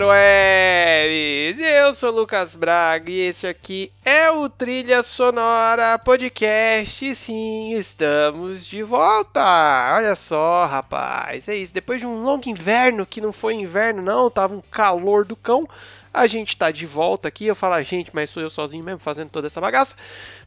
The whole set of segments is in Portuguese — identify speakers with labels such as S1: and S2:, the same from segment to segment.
S1: Peroeres! Eu sou Lucas Braga e esse aqui é o Trilha Sonora Podcast. Sim, estamos de volta! Olha só, rapaz, é isso. Depois de um longo inverno, que não foi inverno não, tava um calor do cão, a gente tá de volta aqui. Eu falo a gente, mas sou eu sozinho mesmo fazendo toda essa bagaça.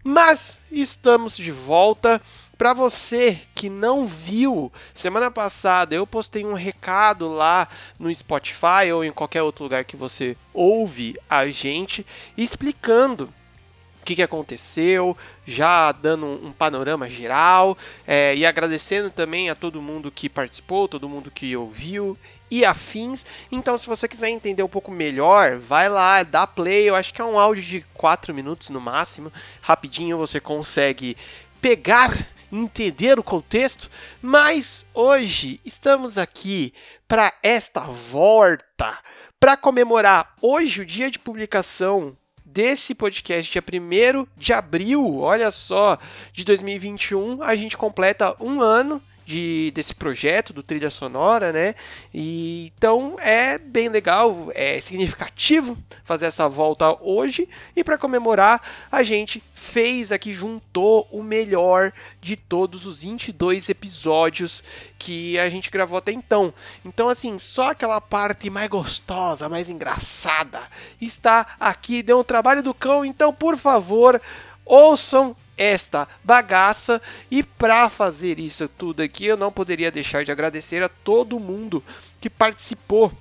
S1: Mas estamos de volta. Para você que não viu, semana passada eu postei um recado lá no Spotify ou em qualquer outro lugar que você ouve a gente explicando o que, que, aconteceu, já dando um, panorama geral é, e agradecendo também a todo mundo que participou, todo mundo que ouviu e afins. Então, se você quiser entender um pouco melhor, vai lá, dá play. Eu acho que é um áudio de 4 minutos no máximo. Rapidinho você consegue pegar entender o contexto, mas hoje estamos aqui para esta volta, para comemorar hoje o dia de publicação desse podcast, dia 1 de abril, olha só, de 2021, a gente completa um ano de, desse projeto do trilha sonora, né? E então é bem legal, é significativo fazer essa volta hoje e para comemorar a gente fez aqui juntou o melhor de todos os 22 episódios que a gente gravou até então. Então assim, só aquela parte mais gostosa, mais engraçada está aqui, deu um trabalho do cão, então por favor, ouçam esta bagaça. E para fazer isso tudo aqui, eu não poderia deixar de agradecer a todo mundo que participou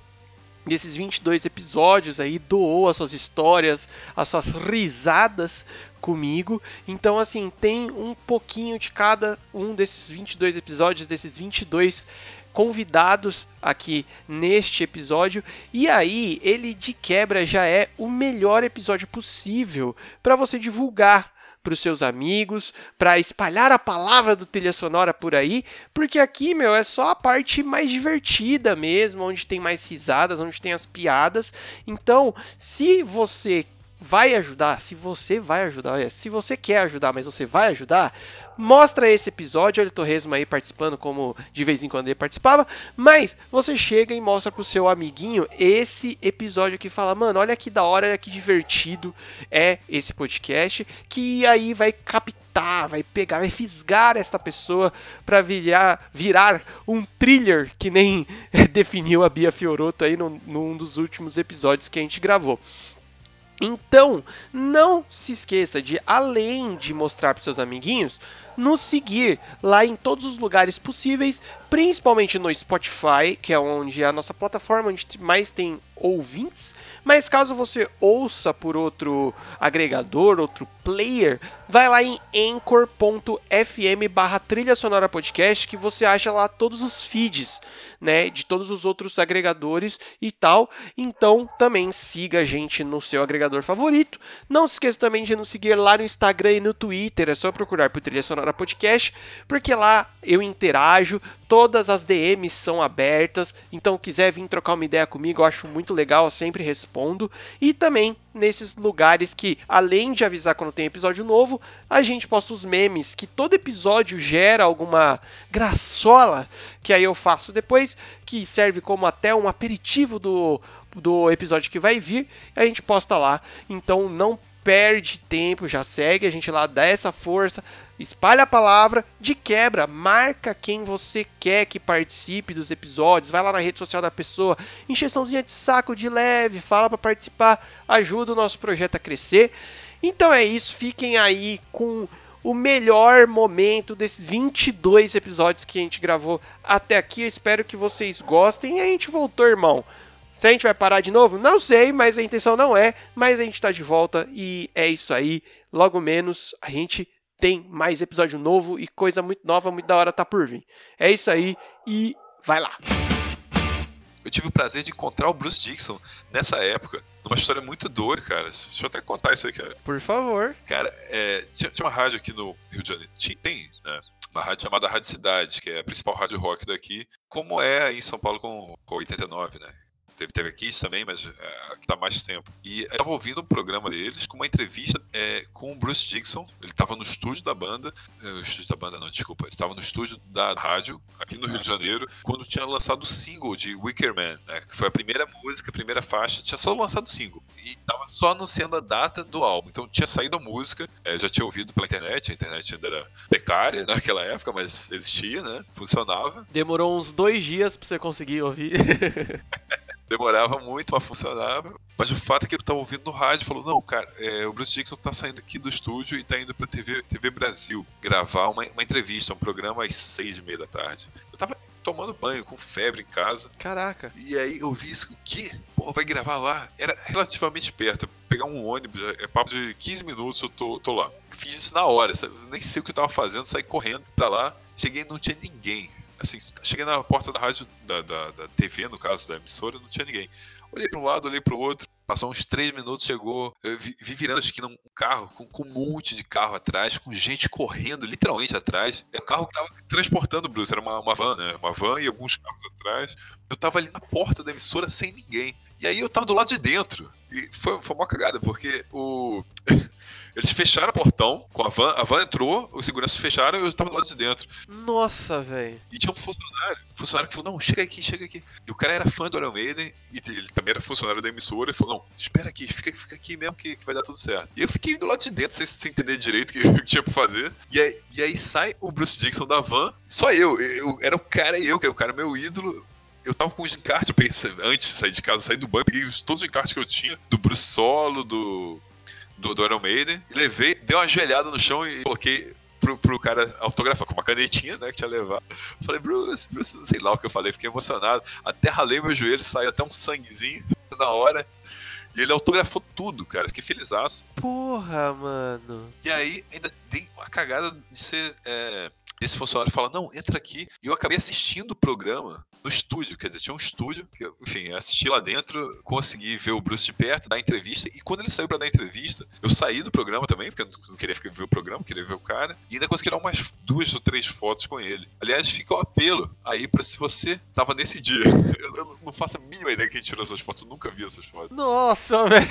S1: desses 22 episódios aí, doou as suas histórias, as suas risadas comigo. Então, assim, tem um pouquinho de cada um desses 22 episódios, desses 22 convidados aqui neste episódio. E aí, ele de quebra já é o melhor episódio possível para você divulgar para os seus amigos, para espalhar a palavra do trilha sonora por aí, porque aqui, meu, é só a parte mais divertida mesmo, onde tem mais risadas, onde tem as piadas. Então, se você vai ajudar, se você vai ajudar, se você quer ajudar, mas você vai ajudar, mostra esse episódio, olha o Torresmo aí participando, como de vez em quando ele participava, mas você chega e mostra pro seu amiguinho esse episódio que fala, mano, olha que da hora, olha que divertido é esse podcast, que aí vai captar, vai pegar, vai fisgar esta pessoa para virar, virar um thriller, que nem definiu a Bia Fioroto aí num dos últimos episódios que a gente gravou. Então, não se esqueça de, além de mostrar para seus amiguinhos, nos seguir lá em todos os lugares possíveis, principalmente no Spotify, que é onde é a nossa plataforma onde mais tem ouvintes. Mas caso você ouça por outro agregador, outro player, vai lá em anchor.fm barra trilha sonora podcast que você acha lá todos os feeds, né, de todos os outros agregadores e tal. Então também siga a gente no seu agregador favorito. Não se esqueça também de nos seguir lá no Instagram e no Twitter, é só procurar por Trilha Sonora Podcast, porque lá eu interajo, todas as DMs são abertas, então quiser vir trocar uma ideia comigo, eu acho muito legal, eu sempre respondo. E também nesses lugares que, além de avisar quando tem episódio novo, a gente posta os memes, que todo episódio gera alguma graçola, que aí eu faço depois, que serve como até um aperitivo do, do episódio que vai vir, a gente posta lá. Então não perde tempo, já segue a gente lá, dá essa força, espalha a palavra, de quebra, marca quem você quer que participe dos episódios, vai lá na rede social da pessoa, encheçãozinha de saco de leve, fala para participar, ajuda o nosso projeto a crescer. Então é isso, fiquem aí com o melhor momento desses 22 episódios que a gente gravou até aqui. Eu espero que vocês gostem. E a gente voltou, irmão. Se a gente vai parar de novo, não sei, mas a intenção não é. Mas a gente tá de volta e é isso aí. Logo menos a gente tem mais episódio novo e coisa muito nova, muito da hora tá por vir. É isso aí e vai lá.
S2: Eu tive o prazer de encontrar o Bruce Dixon nessa época, numa história muito doida, cara. Deixa eu até contar isso aí, cara.
S1: Por favor.
S2: Cara, é, tinha, tinha, uma rádio aqui no Rio de Janeiro. Tinha, tem, né? Uma rádio chamada Rádio Cidade, que é a principal rádio rock daqui, como é em São Paulo com 89, né? Teve, teve aqui também, mas é, aqui tá mais tempo. E eu tava ouvindo um programa deles com uma entrevista é, com o Bruce Dixon. Ele tava no estúdio da banda. É, o estúdio da banda, não, desculpa. Ele tava no estúdio da rádio, aqui no Rio de Janeiro, quando tinha lançado o single de Wicker Man, né? Que foi a primeira música, a primeira faixa. Tinha só lançado o single. E tava só anunciando a data do álbum. Então tinha saído a música. É, já tinha ouvido pela internet. A internet ainda era precária naquela época, mas existia, né? Funcionava.
S1: Demorou uns dois dias pra você conseguir ouvir.
S2: demorava muito, mas funcionava. Mas o fato é que eu tava ouvindo no rádio falou: não, cara, é, o Bruce Dixon tá saindo aqui do estúdio e tá indo pra TV, TV Brasil gravar uma, uma entrevista, um programa às seis e meia da tarde. Eu tava tomando banho, com febre em casa.
S1: Caraca.
S2: E aí eu vi isso, o quê? Pô, vai gravar lá? Era relativamente perto. Pegar um ônibus, é papo de 15 minutos, eu tô, tô lá. Fiz isso na hora, sabe? nem sei o que eu tava fazendo, saí correndo pra lá. Cheguei e não tinha ninguém assim, cheguei na porta da rádio, da, da, da, TV, no caso, da emissora, não tinha ninguém. Olhei para um lado, olhei para o outro, passou uns três minutos, chegou, eu vi, vi virando a esquina um carro, com, com, um monte de carro atrás, com gente correndo, literalmente atrás. É o carro que tava transportando o Bruce, era uma, uma van, né? Uma van e alguns carros atrás. Eu tava ali na porta da emissora sem ninguém. E aí eu tava do lado de dentro. E foi, foi uma cagada, porque o. Eles fecharam o portão com a van, a van entrou, os seguranças fecharam e eu tava do lado de dentro.
S1: Nossa, velho.
S2: E tinha um funcionário, um funcionário que falou: Não, chega aqui, chega aqui. E o cara era fã do Iron Maiden e ele também era funcionário da emissora e falou: Não, espera aqui, fica, fica aqui mesmo que, que vai dar tudo certo. E eu fiquei do lado de dentro sem, sem entender direito o que, que, tinha pra fazer. E aí, e aí sai o Bruce Dixon da van, só eu, eu era o cara e eu, que era o cara meu ídolo eu tava com os encartes, pensei, antes de sair de casa, sair do banco, peguei todos os encartes que eu tinha, do Bruce Solo, do, do, do Iron Maiden, levei, dei uma ajoelhada no chão e coloquei pro, pro cara autografar com uma canetinha, né, que tinha levado. Falei, Bruce, Bruce, sei lá o que eu falei, fiquei emocionado. Até ralei meu joelho, saiu até um sanguezinho na hora. E ele autografou tudo, cara. Fiquei felizaço.
S1: Porra, mano.
S2: E aí, ainda tem a cagada de ser. É, esse funcionário fala: Não, entra aqui. E eu acabei assistindo o programa no estúdio, quer dizer, tinha um estúdio, que enfim, assisti lá dentro, consegui ver o Bruce de perto, dar entrevista, e quando ele saiu para dar entrevista, eu saí do programa também, porque eu não queria ver o programa, queria ver o cara, e ainda consegui tirar umas duas ou três fotos com ele. Aliás, fica o apelo aí para se você tava nesse dia. Eu não faço a mínima ideia que quem tirou essas fotos, eu nunca vi essas fotos.
S1: Nossa, velho!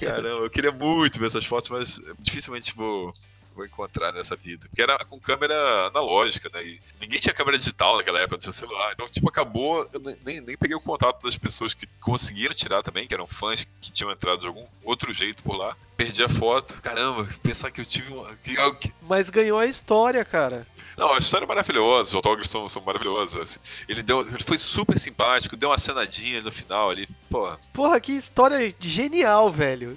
S2: Caramba, eu queria muito ver essas fotos, mas dificilmente vou vou encontrar nessa vida. Porque era com câmera analógica, né? E ninguém tinha câmera digital naquela época, não tinha celular. Então, tipo, acabou. Eu nem, nem peguei o contato das pessoas que conseguiram tirar também, que eram fãs que tinham entrado de algum outro jeito por lá. Perdi a foto. Caramba, pensar que eu tive uma. Que...
S1: Mas ganhou a história, cara.
S2: Não, a história é maravilhosa, os autógrafos são, são maravilhosos. Assim. Ele, deu, ele foi super simpático, deu uma cenadinha no final ali. Porra.
S1: Porra, que história genial, velho.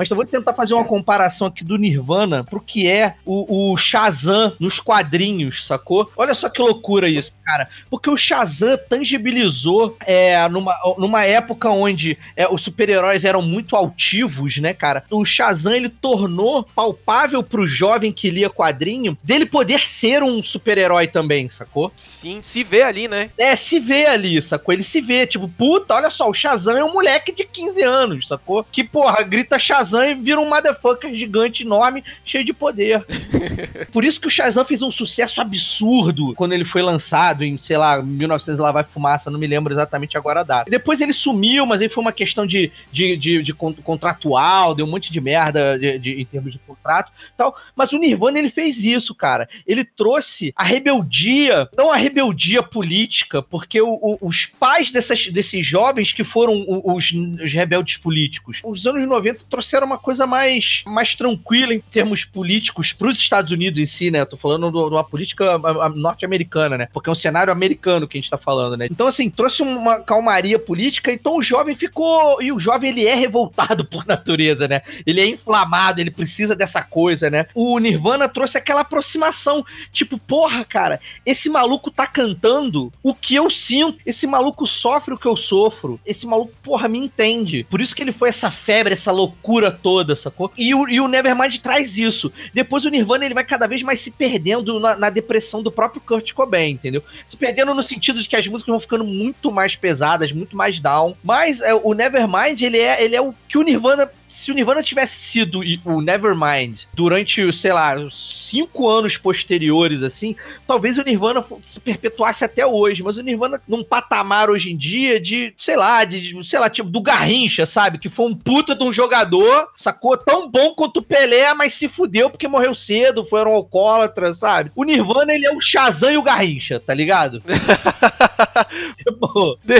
S3: Mas eu vou tentar fazer uma comparação aqui do Nirvana pro que é o, o Shazam nos quadrinhos, sacou? Olha só que loucura isso, cara. Porque o Shazam tangibilizou é, numa, numa época onde é, os super-heróis eram muito altivos, né, cara? O Shazam ele tornou palpável pro jovem que lia quadrinho dele poder ser um super-herói também, sacou?
S1: Sim, se vê ali, né?
S3: É, se vê ali, sacou? Ele se vê, tipo, puta, olha só, o Shazam é um moleque de 15 anos, sacou? Que, porra, grita Shazam Shazam e vira um motherfucker gigante, enorme, cheio de poder. Por isso que o Shazam fez um sucesso absurdo quando ele foi lançado em, sei lá, 1900 lá vai fumaça, não me lembro exatamente agora a data. Depois ele sumiu, mas aí foi uma questão de, de, de, de contratual, deu um monte de merda de, de, em termos de contrato tal. Mas o Nirvana ele fez isso, cara. Ele trouxe a rebeldia, não a rebeldia política, porque o, o, os pais dessas, desses jovens que foram os, os rebeldes políticos, os anos 90 trouxeram era uma coisa mais, mais tranquila em termos políticos para os Estados Unidos em si, né? Tô falando de uma política norte-americana, né? Porque é um cenário americano que a gente tá falando, né? Então, assim, trouxe uma calmaria política, então o jovem ficou. E o jovem, ele é revoltado por natureza, né? Ele é inflamado, ele precisa dessa coisa, né? O Nirvana trouxe aquela aproximação. Tipo, porra, cara, esse maluco tá cantando o que eu sinto. Esse maluco sofre o que eu sofro. Esse maluco, porra, me entende. Por isso que ele foi essa febre, essa loucura toda, sacou? E o, e o Nevermind traz isso. Depois o Nirvana ele vai cada vez mais se perdendo na, na, depressão do próprio Kurt Cobain, entendeu? Se perdendo no sentido de que as músicas vão ficando muito mais pesadas, muito mais down. Mas é, o Nevermind, ele é, ele é o que o Nirvana se o Nirvana tivesse sido o Nevermind durante, sei lá, cinco anos posteriores, assim, talvez o Nirvana se perpetuasse até hoje. Mas o Nirvana num patamar hoje em dia de, sei lá, de, sei lá, tipo, do Garrincha, sabe? Que foi um puta de um jogador, sacou? Tão bom quanto o Pelé, mas se fudeu porque morreu cedo, foram alcoólatras, sabe? O Nirvana, ele é o Shazam e o Garrincha, tá ligado?
S1: tipo...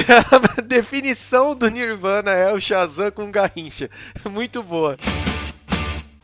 S1: A definição do Nirvana é o Shazam com Garrincha. Muito boa.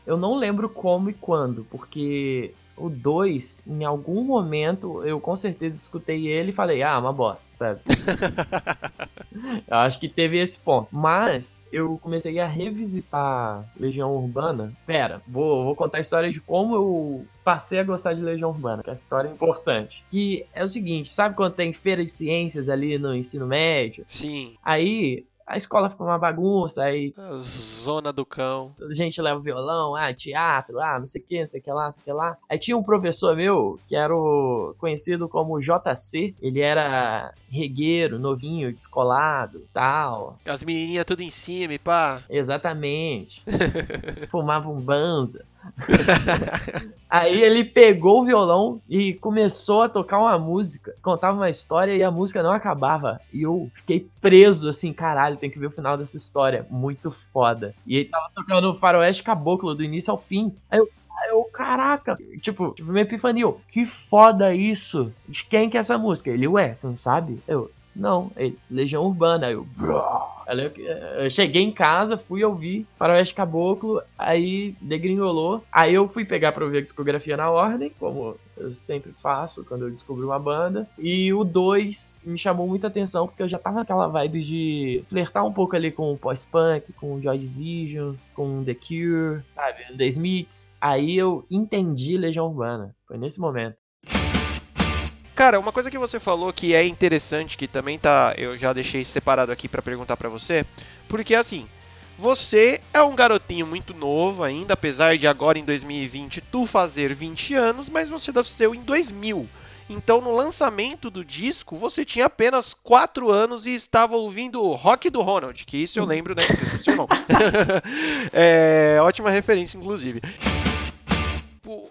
S4: Eu não lembro como e quando, porque o 2, em algum momento, eu com certeza escutei ele e falei, ah, uma bosta, sabe? eu acho que teve esse ponto. Mas eu comecei a revisitar Legião Urbana. Pera, vou, vou contar a história de como eu passei a gostar de Legião Urbana, que é essa história é importante. Que é o seguinte, sabe quando tem feira de ciências ali no ensino médio?
S1: Sim.
S4: Aí a escola fica uma bagunça, aí.
S1: Zona do cão.
S4: A gente leva violão, ah, teatro, ah, não sei o que, não sei o que lá, não sei o que lá. Aí tinha um professor meu, que era o conhecido como JC, ele era regueiro, novinho, descolado, tal.
S1: As menininhas tudo em cima pá.
S4: Exatamente. Fumava um banza. Aí ele pegou o violão e começou a tocar uma música, contava uma história e a música não acabava. E eu fiquei preso assim, caralho, tem que ver o final dessa história. Muito foda. E ele tava tocando o Faroeste Caboclo do início ao fim. Aí eu, eu, caraca, tipo, tipo, minha epifania, que foda isso. De quem que é essa música? Ele, ué, você não sabe? Eu, não, ele, Legião Urbana. Eu, bro. Eu cheguei em casa, fui ouvir Faroeste Caboclo, aí degringolou. Aí eu fui pegar pra ouvir a discografia na ordem, como eu sempre faço quando eu descubro uma banda. E o 2 me chamou muita atenção, porque eu já tava naquela vibe de flertar um pouco ali com o pós-punk, com o Joy Division, com The Cure, sabe? The Smiths. Aí eu entendi Legião Urbana. Foi nesse momento.
S1: Cara, uma coisa que você falou que é interessante, que também tá, eu já deixei separado aqui para perguntar para você, porque assim, você é um garotinho muito novo ainda, apesar de agora em 2020 tu fazer 20 anos, mas você nasceu em 2000. Então, no lançamento do disco, você tinha apenas 4 anos e estava ouvindo o Rock do Ronald, que isso eu lembro, né? Eu seu irmão. é, ótima referência, inclusive.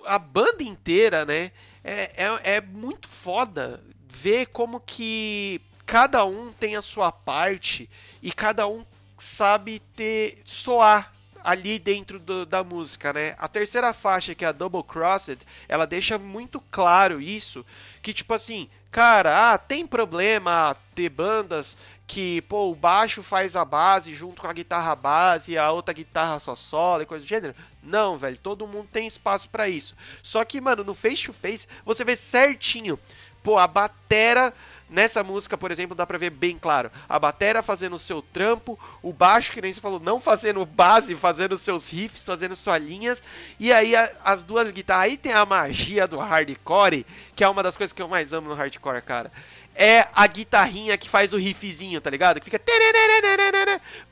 S1: A banda inteira, né? É, é, é muito foda ver como que cada um tem a sua parte e cada um sabe ter soar ali dentro do, da música, né? A terceira faixa, que é a Double Crossed, ela deixa muito claro isso, que tipo assim, cara, ah, tem problema ter bandas que, pô, o baixo faz a base junto com a guitarra base e a outra guitarra só solo e coisa do gênero. Não, velho, todo mundo tem espaço para isso. Só que, mano, no face to face, você vê certinho, pô, a batera Nessa música, por exemplo, dá pra ver bem claro. A batera fazendo o seu trampo, o baixo, que nem você falou, não fazendo base, fazendo seus riffs, fazendo suas linhas. E aí a, as duas guitarras. Aí tem a magia do hardcore, que é uma das coisas que eu mais amo no hardcore, cara é a guitarrinha que faz o riffzinho, tá ligado? Que fica.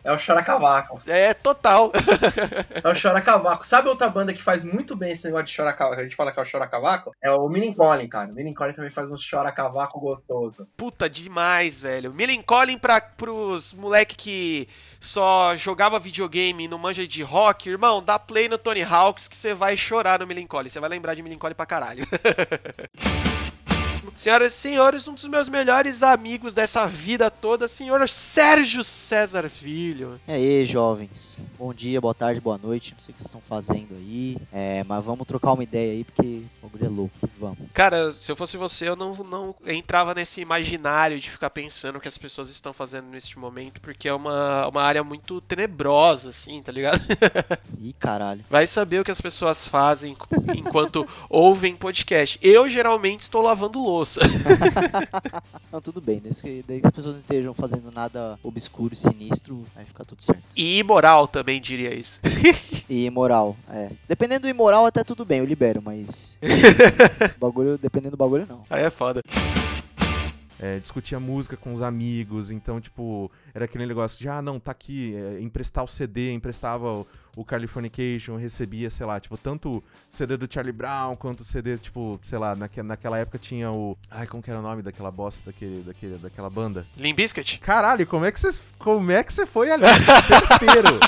S5: É o Choracavaco.
S1: É, total.
S5: é o Choracavaco. Sabe outra banda que faz muito bem esse negócio de Choracavaco? A gente fala que é o Choracavaco? É o Millencolin, cara. O Millencolin também faz um Choracavaco gostoso.
S1: Puta, demais, velho. Millencolin pra, pros moleque que só jogava videogame no manja de rock, irmão, dá play no Tony Hawks que você vai chorar no Millencolin. Você vai lembrar de Millencolin pra caralho. Senhoras e senhores, um dos meus melhores amigos dessa vida toda, senhor Sérgio César Filho.
S6: E aí, jovens. Bom dia, boa tarde, boa noite. Não sei o que vocês estão fazendo aí. É, mas vamos trocar uma ideia aí, porque o bagulho é louco. Vamos.
S1: Cara, se eu fosse você, eu não, não entrava nesse imaginário de ficar pensando o que as pessoas estão fazendo neste momento, porque é uma, uma área muito tenebrosa, assim, tá ligado?
S6: Ih, caralho.
S1: Vai saber o que as pessoas fazem enquanto ouvem podcast. Eu geralmente estou lavando louça louça.
S6: não, tudo bem, que, desde que, as pessoas não estejam fazendo nada obscuro e sinistro, vai ficar tudo certo.
S1: E imoral também diria isso.
S6: e imoral, é. Dependendo do imoral, até tudo bem, eu libero, mas. bagulho, dependendo do bagulho, não.
S1: Aí é foda.
S7: É, discutia música com os amigos, então, tipo, era aquele negócio de, ah, não, tá aqui, é, emprestar o CD, emprestava o, o Californication recebia, sei lá, tipo, tanto CD do Charlie Brown quanto CD, tipo, sei lá, naque, naquela época tinha o. Ai, como que era o nome daquela bosta daquele, daquele, daquela banda?
S1: Limp Bizkit?
S7: Caralho, como é que você como é que você foi ali? Certeiro.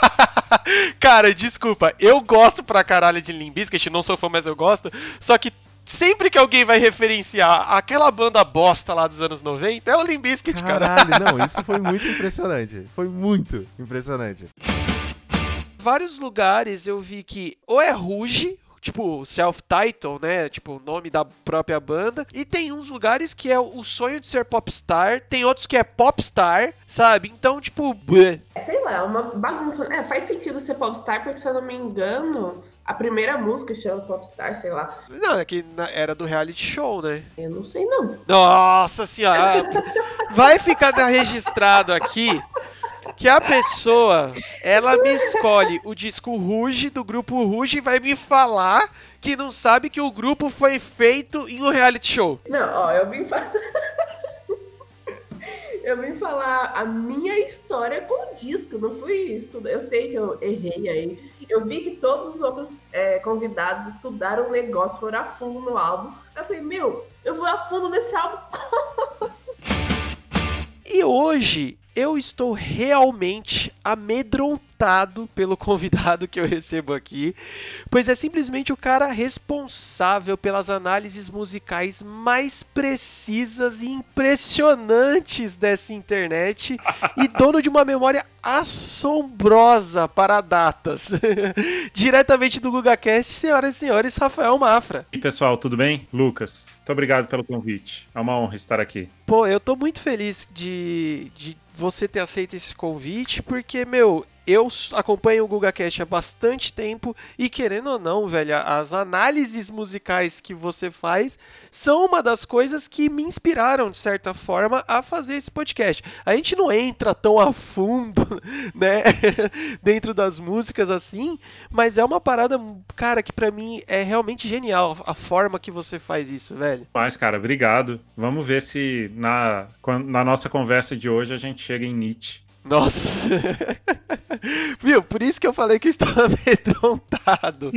S1: Cara, desculpa, eu gosto pra caralho de Limp Bizkit, não sou fã, mas eu gosto. Só que sempre que alguém vai referenciar aquela banda bosta lá dos anos 90, é o Limp Bizkit, cara.
S7: Caralho, não, isso foi muito impressionante. Foi muito impressionante.
S1: Vários lugares eu vi que ou é Ruge, tipo self-title, né? Tipo o nome da própria banda. E tem uns lugares que é o sonho de ser popstar, tem outros que é popstar, sabe? Então, tipo, bleh.
S8: Sei lá, é uma bagunça. É, faz sentido ser popstar, porque se eu não me engano, a primeira música chama popstar, sei lá.
S1: não, é que era do reality show, né?
S8: Eu não sei não.
S1: Nossa senhora, vai ficar registrado aqui que a pessoa, ela me escolhe o disco Ruge do grupo Ruge e vai me falar que não sabe que o grupo foi feito em um reality show.
S8: Não, ó, eu vim falar. eu vim falar a minha história com o disco, não fui estudar. Eu sei que eu errei aí. Eu vi que todos os outros é, convidados estudaram o negócio, foram a fundo no álbum. Eu falei, meu, eu vou a fundo nesse álbum.
S1: E hoje eu estou realmente amedrontado pelo convidado que eu recebo aqui, pois é simplesmente o cara responsável pelas análises musicais mais precisas e impressionantes dessa internet e dono de uma memória assombrosa para datas. Diretamente do GugaCast, senhoras e senhores, Rafael Mafra.
S9: E pessoal, tudo bem? Lucas, muito obrigado pelo convite. É uma honra estar aqui.
S1: Pô, eu tô muito feliz de, de você ter aceito esse convite, porque, meu, eu acompanho o GugaCast há bastante tempo e, querendo ou não, velho, as análises musicais que você faz são uma das coisas que me inspiraram, de certa forma, a fazer esse podcast. A gente não entra tão a fundo, né, dentro das músicas assim, mas é uma parada, cara, que pra mim é realmente genial a forma que você faz isso, velho.
S9: Mas, cara, obrigado. Vamos ver se na, na nossa conversa de hoje a gente chega em Nietzsche.
S1: Nossa! Viu? Por isso que eu falei que eu estou amedrontado.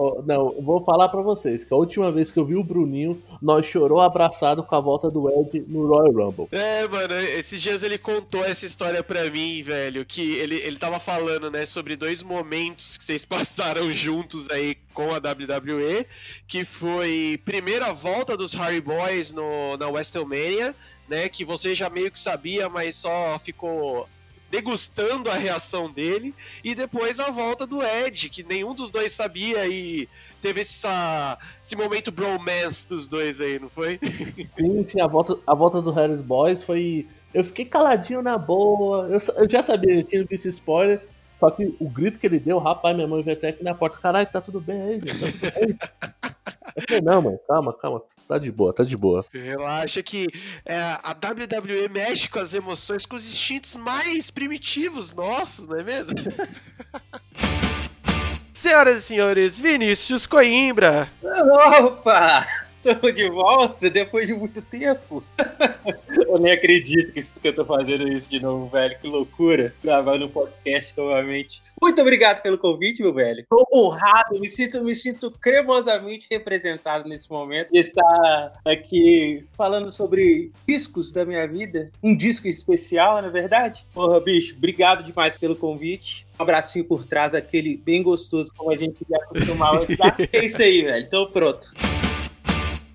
S10: Ó, não, vou falar pra vocês que a última vez que eu vi o Bruninho, nós chorou abraçado com a volta do Ed no Royal Rumble.
S1: É, mano, esses dias ele contou essa história pra mim, velho, que ele, ele tava falando, né, sobre dois momentos que vocês passaram juntos aí com a WWE, que foi primeira volta dos Harry Boys no, na WrestleMania, né, que você já meio que sabia, mas só ficou degustando a reação dele, e depois a volta do Ed, que nenhum dos dois sabia e teve essa, esse momento bromance dos dois aí, não foi?
S10: Sim, sim, a volta, a volta do Harris Boys foi. Eu fiquei caladinho na boa. Eu, eu já sabia, eu tinha visto spoiler. Só que o grito que ele deu, rapaz, minha mãe veio até aqui na porta. Caralho, tá tudo bem aí, velho. Tá tudo bem. Eu falei, não, mãe, calma, calma. Tá de boa, tá de boa.
S1: Relaxa que é, a WWE mexe com as emoções, com os instintos mais primitivos nossos, não é mesmo? Senhoras e senhores, Vinícius Coimbra.
S11: Opa! Estamos de volta depois de muito tempo. eu nem acredito que, isso- que eu tô fazendo isso de novo, velho. Que loucura. Gravando um podcast novamente. Muito obrigado pelo convite, meu velho. Tô honrado, me sinto, me sinto cremosamente representado nesse momento de estar aqui falando sobre discos da minha vida. Um disco especial, na verdade. Porra, bicho, obrigado demais pelo convite. Um abracinho por trás, aquele bem gostoso, como a gente já costumava dar. É isso aí, velho. Tô pronto.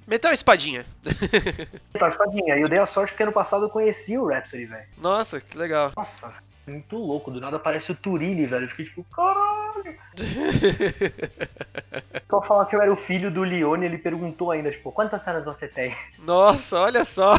S1: Metal Espadinha.
S12: Tá, espadinha. E eu dei a sorte porque ano passado eu conheci o Rhapsody, velho.
S1: Nossa, que legal.
S12: Nossa, muito louco. Do nada aparece o Turilli, velho. Eu fiquei tipo, caralho. Só falar que eu era o filho do Leone, ele perguntou ainda, tipo, quantas cenas você tem?
S1: Nossa, olha só.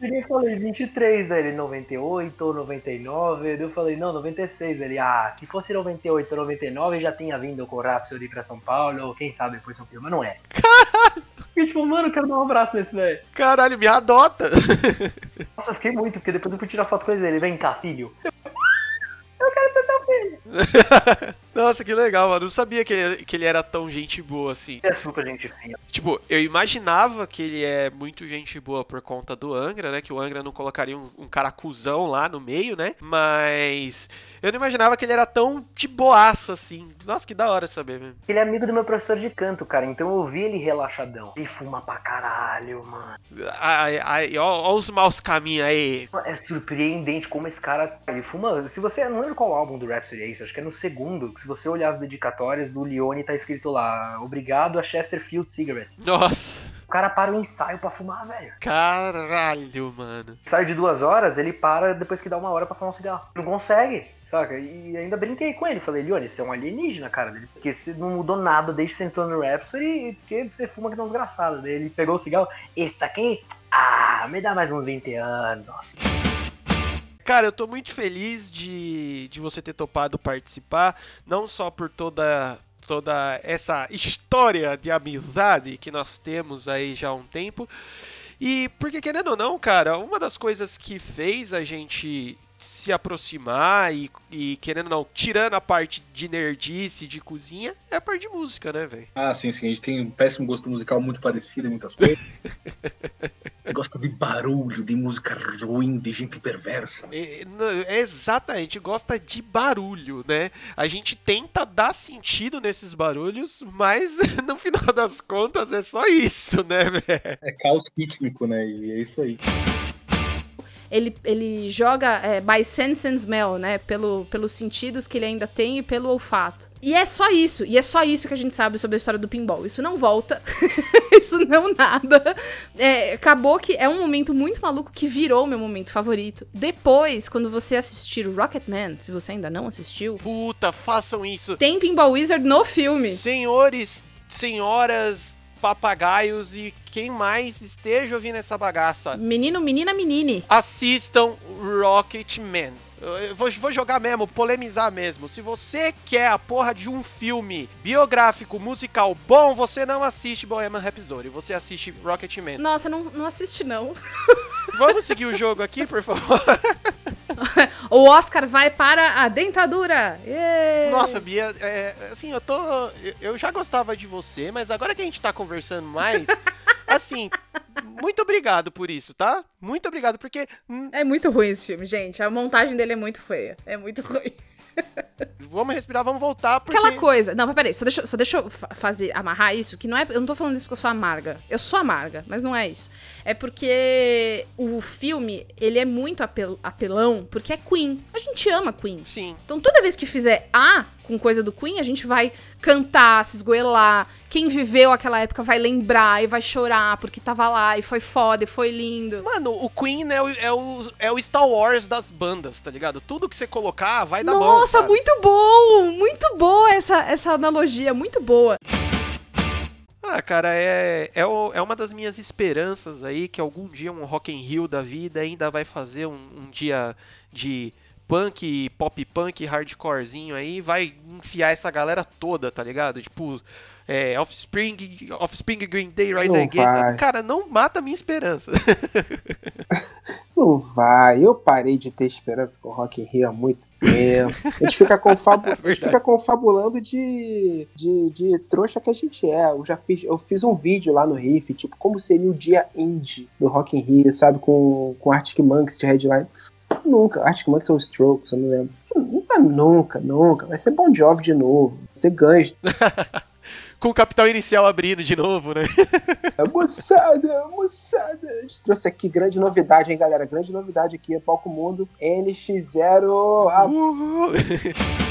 S12: Eu falei 23, daí ele 98 ou 99. Daí Eu falei, não, 96. Ele, ah, se fosse 98 ou 99, já tinha vindo com o Rhapsody pra São Paulo, ou quem sabe depois São Paulo, mas não é. Fiquei tipo, mano, eu quero dar um abraço nesse velho.
S1: Caralho, me adota.
S12: Nossa, eu fiquei muito, porque depois eu fui tirar foto com ele. Ele, vem cá, filho. Eu quero ser seu filho.
S1: Nossa, que legal, mano. Não sabia que ele, que ele era tão gente boa assim.
S12: É super gente fina.
S1: Tipo, eu imaginava que ele é muito gente boa por conta do Angra, né? Que o Angra não colocaria um, um cara cuzão lá no meio, né? Mas eu não imaginava que ele era tão de boaça assim. Nossa, que da hora saber mesmo.
S12: Ele é amigo do meu professor de canto, cara, então eu vi ele relaxadão. E fuma pra caralho, mano.
S1: Ai, ai, ó, ó os maus caminhos aí.
S12: É surpreendente como esse cara. Ele fuma. Se você. Não lembro qual álbum do Rhapsody é esse, acho que é no segundo. Que se você olhar as dedicatórias do Leone, tá escrito lá: Obrigado a Chesterfield Cigarettes.
S1: Nossa.
S12: O cara para o ensaio pra fumar, velho.
S1: Caralho, mano.
S12: Ensaio de duas horas, ele para depois que dá uma hora pra fumar um cigarro. Não consegue. Saca? E ainda brinquei com ele. Falei, Leone, você é um alienígena, cara. Porque você não mudou nada desde que você entrou no Rhapsody, porque você fuma que não desgraçado. Daí ele pegou o cigarro. Esse aqui? Ah, me dá mais uns 20 anos.
S1: Cara, eu tô muito feliz de, de você ter topado participar, não só por toda toda essa história de amizade que nós temos aí já há um tempo, e porque querendo ou não, cara, uma das coisas que fez a gente se aproximar e, e querendo não, tirando a parte de nerdice, de cozinha, é a parte de música, né, velho?
S13: Ah, sim, sim. A gente tem um péssimo gosto musical muito parecido em muitas coisas. Gosta de barulho, de música ruim, de gente perversa.
S1: É, não, é exatamente, gosta de barulho, né? A gente tenta dar sentido nesses barulhos, mas no final das contas é só isso, né, velho?
S13: É caos rítmico, né? E é isso aí.
S14: Ele, ele joga é, by sense and smell, né? Pelo, pelos sentidos que ele ainda tem e pelo olfato. E é só isso. E é só isso que a gente sabe sobre a história do pinball. Isso não volta. isso não nada. É, acabou que é um momento muito maluco que virou meu momento favorito. Depois, quando você assistir o Rocketman, se você ainda não assistiu.
S1: Puta, façam isso.
S14: Tem Pinball Wizard no filme.
S1: Senhores, senhoras, papagaios e quem mais esteja ouvindo essa bagaça.
S14: Menino, menina, menine.
S1: Assistam Rocketman. Eu vou, vou jogar mesmo, polemizar mesmo. Se você quer a porra de um filme biográfico, musical bom, você não assiste Bohemian Rhapsody, você assiste Rocketman.
S14: Nossa, não, não assiste não.
S1: Vamos seguir o jogo aqui, por favor?
S14: o Oscar vai para a dentadura. Yeah.
S1: Nossa, Bia, é, assim, eu tô. Eu já gostava de você, mas agora que a gente tá conversando mais, assim, muito obrigado por isso, tá? Muito obrigado, porque.
S14: É muito ruim esse filme, gente. A montagem dele é muito feia. É muito ruim.
S1: vamos respirar, vamos voltar. Porque...
S14: Aquela coisa. Não, mas peraí, só deixa, só deixa eu fazer, amarrar isso, que não é. Eu não tô falando isso porque eu sou amarga. Eu sou amarga, mas não é isso. É porque o filme, ele é muito apel, apelão, porque é Queen. A gente ama Queen.
S1: Sim.
S14: Então toda vez que fizer A com coisa do Queen, a gente vai cantar, se esgoelar. Quem viveu aquela época vai lembrar e vai chorar porque tava lá e foi foda e foi lindo.
S1: Mano, o Queen é o, é o, é o Star Wars das bandas, tá ligado? Tudo que você colocar vai dar
S14: Nossa,
S1: bom.
S14: Nossa, muito bom! Muito boa essa, essa analogia, muito boa.
S1: Ah, cara, é, é, o, é uma das minhas esperanças aí que algum dia um Rock in Rio da vida ainda vai fazer um, um dia de punk, pop punk, hardcorezinho aí, vai enfiar essa galera toda, tá ligado? Tipo, é, Offspring, Offspring, Green Day, Rise
S15: Não
S1: Against.
S15: vai.
S1: Cara, não mata a minha esperança.
S15: Não vai, eu parei de ter esperança com o Rock in Rio há muito tempo. A gente fica, confabu a gente fica confabulando de, de, de trouxa que a gente é. Eu já fiz, eu fiz um vídeo lá no Riff, tipo, como seria o dia indie do Rock in Rio, sabe, com, com Arctic Monkeys de headline. Nunca, Arctic Monkeys ou Strokes, eu não lembro. Nunca, nunca, nunca. Vai ser Bon Jovi de novo. Vai ser Guns.
S1: Com o capital inicial abrindo de novo, né?
S15: moçada, moçada. A gente trouxe aqui grande novidade, hein, galera? Grande novidade aqui, Palco Mundo NX0. Ah,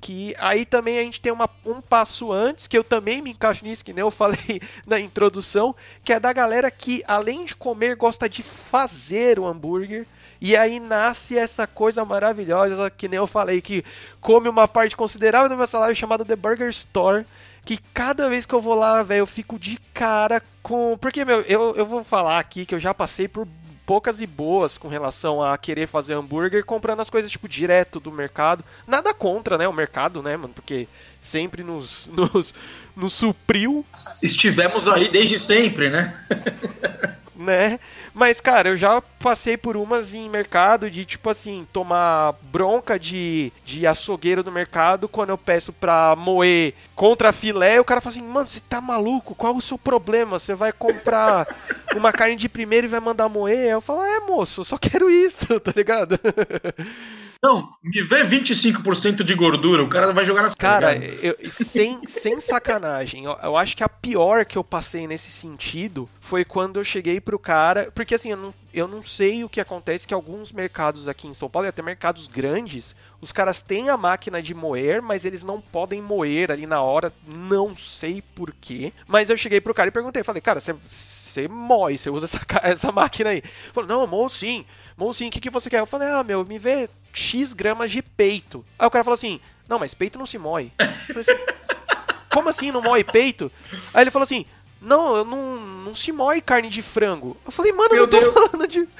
S1: que aí também a gente tem uma, um passo antes, que eu também me encaixo nisso, que nem eu falei na introdução, que é da galera que, além de comer, gosta de fazer o hambúrguer. E aí nasce essa coisa maravilhosa, que nem eu falei, que come uma parte considerável do meu salário chamada The Burger Store. Que cada vez que eu vou lá, velho, eu fico de cara com. Porque, meu, eu, eu vou falar aqui que eu já passei por poucas e boas com relação a querer fazer hambúrguer comprando as coisas, tipo, direto do mercado. Nada contra, né, o mercado, né, mano? Porque sempre nos, nos, nos supriu.
S5: Estivemos aí desde sempre, né?
S1: né? Mas, cara, eu já passei por umas em mercado de, tipo assim, tomar bronca de, de açougueiro no mercado quando eu peço pra moer contra filé. O cara fala assim, mano, você tá maluco? Qual o seu problema? Você vai comprar uma carne de primeiro e vai mandar moer? Eu falo, é, moço, eu só quero isso, tá ligado?
S13: Não, me vê 25% de gordura, o cara vai jogar nas
S1: Cara, eu, sem, sem sacanagem, eu, eu acho que a pior que eu passei nesse sentido foi quando eu cheguei pro cara. Porque assim, eu não, eu não sei o que acontece, que alguns mercados aqui em São Paulo, e até mercados grandes, os caras têm a máquina de moer, mas eles não podem moer ali na hora, não sei porquê. Mas eu cheguei pro cara e perguntei, falei, cara, você. Você moe, você usa essa, essa máquina aí. Ele Falou, não, mou sim, mou sim, o que, que você quer? Eu falei, ah, meu, me vê X gramas de peito. Aí o cara falou assim, não, mas peito não se moe. Eu falei assim, como assim não moe peito? Aí ele falou assim, não, eu não, não se moe carne de frango. Eu falei, mano, eu não tô falando de...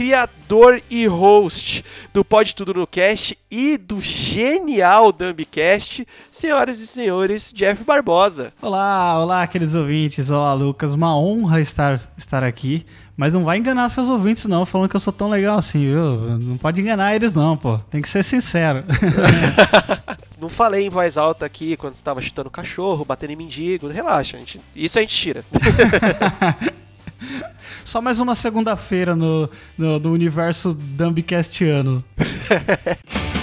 S1: Criador e host do Pode Tudo no Cast e do genial Dumbcast, senhoras e senhores, Jeff Barbosa.
S16: Olá, olá, queridos ouvintes. Olá, Lucas. Uma honra estar, estar aqui. Mas não vai enganar seus ouvintes, não, falando que eu sou tão legal assim, viu? Não pode enganar eles, não, pô. Tem que ser sincero.
S1: Não falei em voz alta aqui quando você tava chutando cachorro, batendo em mendigo. Relaxa, a gente, isso a gente tira.
S16: Só mais uma segunda-feira no, no, no universo Dumbcastiano.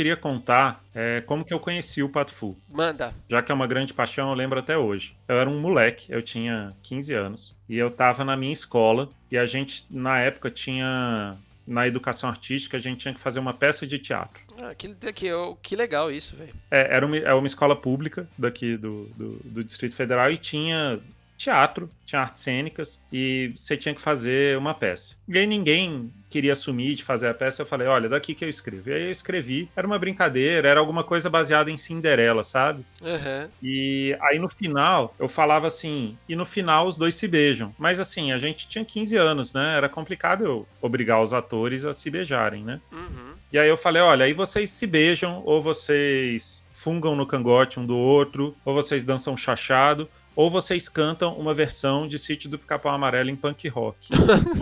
S9: Queria contar é, como que eu conheci o Pato Fu.
S1: Manda.
S9: Já que é uma grande paixão, eu lembro até hoje. Eu era um moleque, eu tinha 15 anos, e eu tava na minha escola, e a gente, na época, tinha. Na educação artística, a gente tinha que fazer uma peça de teatro.
S1: Ah, que, que, que legal isso, velho.
S9: É, era uma, é uma escola pública daqui do, do, do Distrito Federal e tinha teatro, tinha artes cênicas e você tinha que fazer uma peça. E aí ninguém queria assumir de fazer a peça, eu falei, olha, daqui que eu escrevo. E aí eu escrevi, era uma brincadeira, era alguma coisa baseada em Cinderela, sabe?
S1: Uhum.
S9: E aí no final, eu falava assim, e no final os dois se beijam. Mas assim, a gente tinha 15 anos, né? Era complicado eu obrigar os atores a se beijarem, né?
S1: Uhum.
S9: E aí eu falei, olha, aí vocês se beijam, ou vocês fungam no cangote um do outro, ou vocês dançam chachado, ou vocês cantam uma versão de Sítio do Pica-Pau Amarelo em punk rock.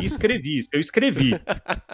S9: E escrevi isso, eu escrevi,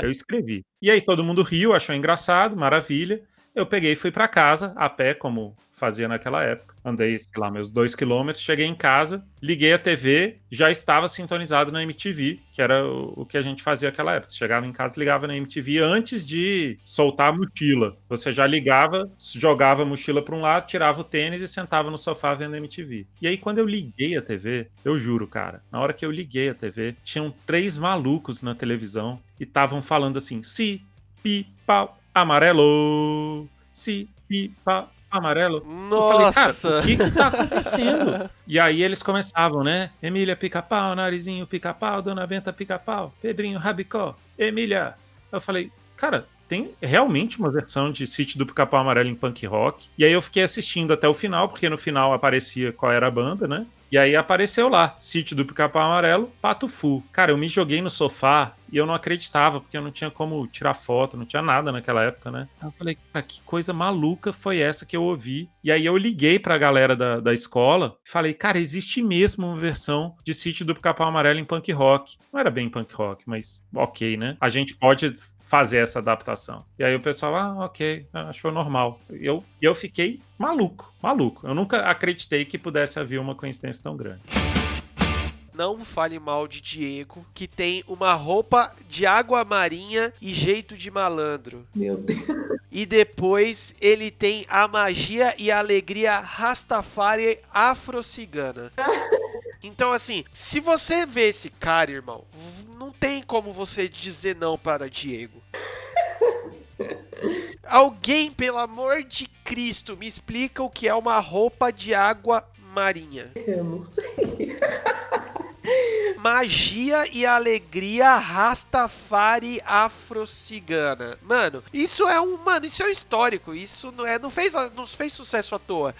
S9: eu escrevi. E aí todo mundo riu, achou engraçado, maravilha. Eu peguei e fui para casa, a pé, como fazia naquela época. Andei, sei lá, meus dois quilômetros, cheguei em casa, liguei a TV, já estava sintonizado na MTV, que era o, que a gente fazia naquela época. Chegava em casa, ligava na MTV antes de soltar a mochila. Você já ligava, jogava a mochila para um lado, tirava o tênis e sentava no sofá vendo MTV. E aí, quando eu liguei a TV, eu juro, cara, na hora que eu liguei a TV, tinham três malucos na televisão e estavam falando assim: si, pi, pau, amarelo. Si, pi, pau, amarelo. Eu falei, cara,
S1: Nossa.
S9: o que que tá acontecendo? e aí eles começavam, né? Emília pica-pau, Narizinho pica-pau, Dona Benta pica-pau, Pedrinho rabicó, Emília. Eu falei, cara, tem realmente uma versão de Sítio do Pica-Pau Amarelo em punk rock. E aí eu fiquei assistindo até o final, porque no final aparecia qual era a banda, né? E aí apareceu lá, Sítio do Pica-Pau Amarelo, Pato Fu. Cara, eu me joguei no sofá e eu não acreditava, porque eu não tinha como tirar foto, não tinha nada naquela época, né? Aí eu falei, cara, que coisa maluca foi essa que eu ouvi? E aí eu liguei pra galera da, da escola e falei, cara, existe mesmo uma versão de Sítio do Pica-Pau Amarelo em punk rock. Não era bem punk rock, mas ok, né? A gente pode fazer essa adaptação. E aí o pessoal, ah, ok, achou normal. E eu, eu fiquei maluco, maluco. Eu nunca acreditei que pudesse haver uma coincidência tão grande.
S1: Não fale mal de Diego, que tem uma roupa de água marinha e jeito de malandro.
S8: Meu Deus.
S1: E depois ele tem a magia e a alegria Rastafari afro-cigana. Então, assim, se você vê esse cara, irmão, não tem como você dizer não para Diego. Alguém, pelo amor de Cristo, me explica o que é uma roupa de água marinha.
S8: Eu não sei.
S1: Magia e alegria Rastafari afro-cigana. Mano, isso é um, mano, isso é um histórico. Isso não é, não fez, não fez sucesso à toa.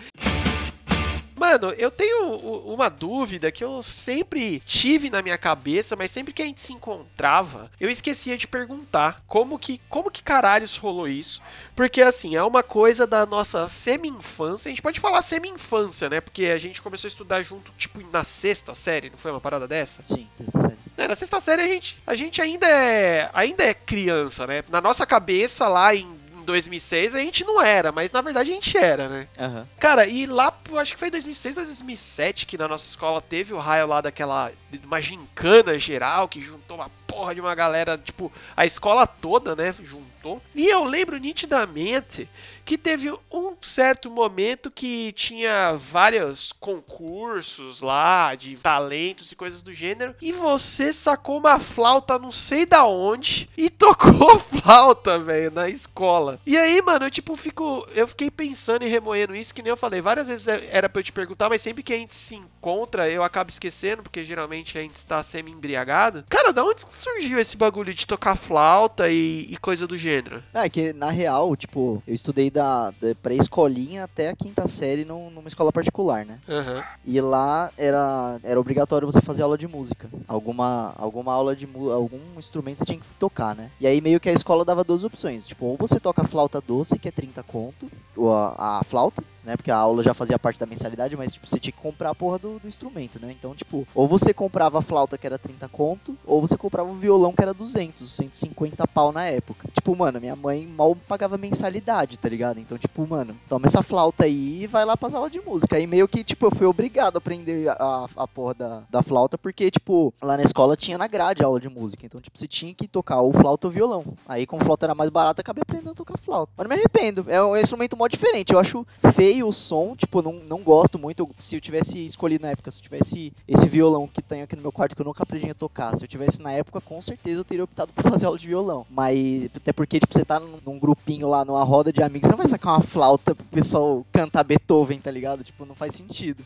S1: Mano, eu tenho uma dúvida que eu sempre tive na minha cabeça, mas sempre que a gente se encontrava, eu esquecia de perguntar como que, como que caralhos rolou isso. Porque assim, é uma coisa da nossa semi-infância. A gente pode falar semi-infância, né? Porque a gente começou a estudar junto, tipo, na sexta série, não foi uma parada dessa?
S6: Sim, sexta série.
S1: É, na sexta série a gente, a gente ainda é ainda é criança, né? Na nossa cabeça lá em 2006 a gente não era, mas na verdade a gente era, né?
S6: Aham.
S1: Cara, e lá, acho que foi 2006 ou 2007 que na nossa escola teve o raio lá daquela. de uma gincana geral que juntou uma porra de uma galera, tipo, a escola toda, né? Juntou. E eu lembro nitidamente que teve um certo momento que tinha vários concursos lá de talentos e coisas do gênero. E você sacou uma flauta não sei da onde e tocou flauta, velho, na escola. E aí, mano, eu tipo fico. Eu fiquei pensando e remoendo isso, que nem eu falei. Várias vezes é- era pra eu te perguntar, mas sempre que a gente se encontra, eu acabo esquecendo, porque geralmente a gente está semi-embriagado. Cara, da onde surgiu esse bagulho de tocar flauta e, e coisa do gênero?
S6: É que, na real, tipo, eu estudei da, da pré-escolinha até a quinta série num- numa escola particular, né?
S1: Aham.
S6: E lá era, era obrigatório você fazer aula de música. Alguma, alguma aula de algum instrumento você tinha que tocar, né? E aí meio que a escola dava duas opções. Tipo, ou você toca flauta doce, que é 30 conto, ou a, a flauta, né? Porque a aula já fazia parte da mensalidade, mas tipo, você tinha que comprar a porra do, do instrumento, né? Então, tipo, ou você comprava a flauta que era 30 conto, ou você comprava o violão que era 200, 150 pau na época. Tipo, mano, minha mãe mal pagava mensalidade, tá ligado? Então, tipo, mano, toma essa flauta aí e vai lá pras aulas de música. Aí meio que, tipo, eu fui obrigado a aprender a, a porra da, da flauta, porque, tipo, lá na escola tinha na grade a aula de música. Então, tipo, você tinha que tocar ou flauta ou violão. Aí, como flauta era mais barata, acabei aprendendo a tocar flauta. Mas não me arrependo. É um instrumento mó diferente. Eu acho feio o som, tipo, não, não gosto muito. Se eu tivesse escolhido na época, se eu tivesse esse violão que tenho aqui no meu quarto que eu nunca aprendi a tocar, se eu tivesse na época, com certeza eu teria optado por fazer aula de violão. Mas até porque, tipo, você tá num, num grupinho lá, numa roda de amigos, você não vai sacar uma flauta pro pessoal cantar Beethoven, tá ligado? Tipo, não faz sentido.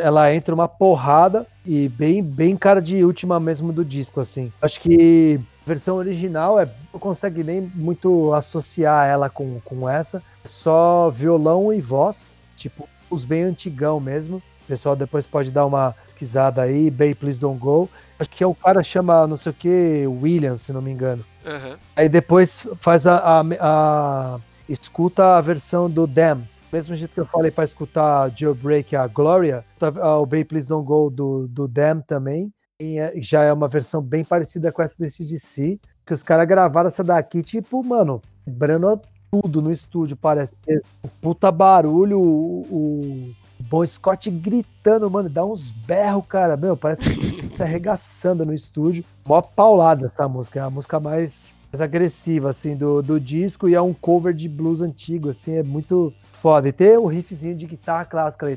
S17: Ela entra uma porrada e bem, bem cara de última mesmo do disco, assim. Acho que versão original é, não consegue nem muito associar ela com, com essa. Só violão e voz, tipo, os bem antigão mesmo. O pessoal depois pode dar uma pesquisada aí, Bay Please Don't Go. Acho que é o cara chama, não sei o que, Williams, se não me engano.
S1: Aham.
S17: Aí depois faz a, a, a- escuta a versão do Damn. Mesmo jeito que eu falei para escutar Jailbreak a Gloria, tá- ah, o Bay Please Don't Go do, do Damn também. É- já é uma versão bem parecida com essa desse DC. Que os caras gravaram essa daqui, tipo, mano, quebrando tudo no estúdio, parece. Um puta barulho, o, o Bon Scott gritando, mano, dá uns berros, cara. Meu, parece que se arregaçando no estúdio. Mó paulada essa música, é a música mais, mais agressiva, assim, do, do disco. E é um cover de blues antigo, assim, é muito foda. E tem o riffzinho de guitarra clássica ali.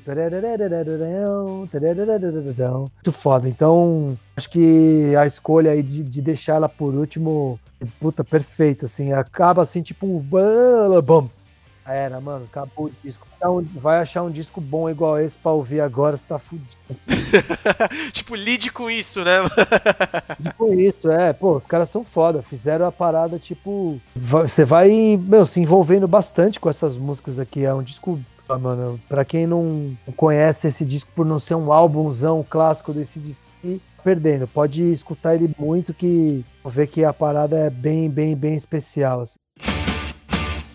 S17: Muito foda. Então, acho que a escolha aí de, de deixar ela por último, puta, perfeita, assim. Acaba assim, tipo um... Bum. Era, mano, acabou o disco. Vai achar um disco bom igual esse pra ouvir agora, você tá fudido.
S1: tipo, lide com isso, né?
S17: Tipo isso, é, pô, os caras são foda, fizeram a parada, tipo, você vai, meu, se envolvendo bastante com essas músicas aqui, é um disco, ah, mano, pra quem não conhece esse disco por não ser um álbumzão clássico desse disco, tá perdendo, pode escutar ele muito que ver que a parada é bem, bem, bem especial, assim.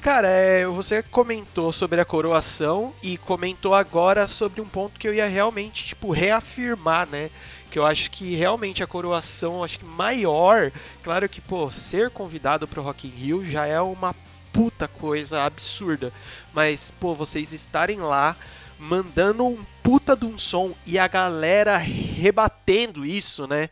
S1: Cara, é, você comentou sobre a coroação e comentou agora sobre um ponto que eu ia realmente, tipo, reafirmar, né? Que eu acho que realmente a coroação, acho que maior, claro que, pô, ser convidado pro Rock in Rio já é uma puta coisa absurda. Mas, pô, vocês estarem lá mandando um puta de um som e a galera rebatendo isso, né?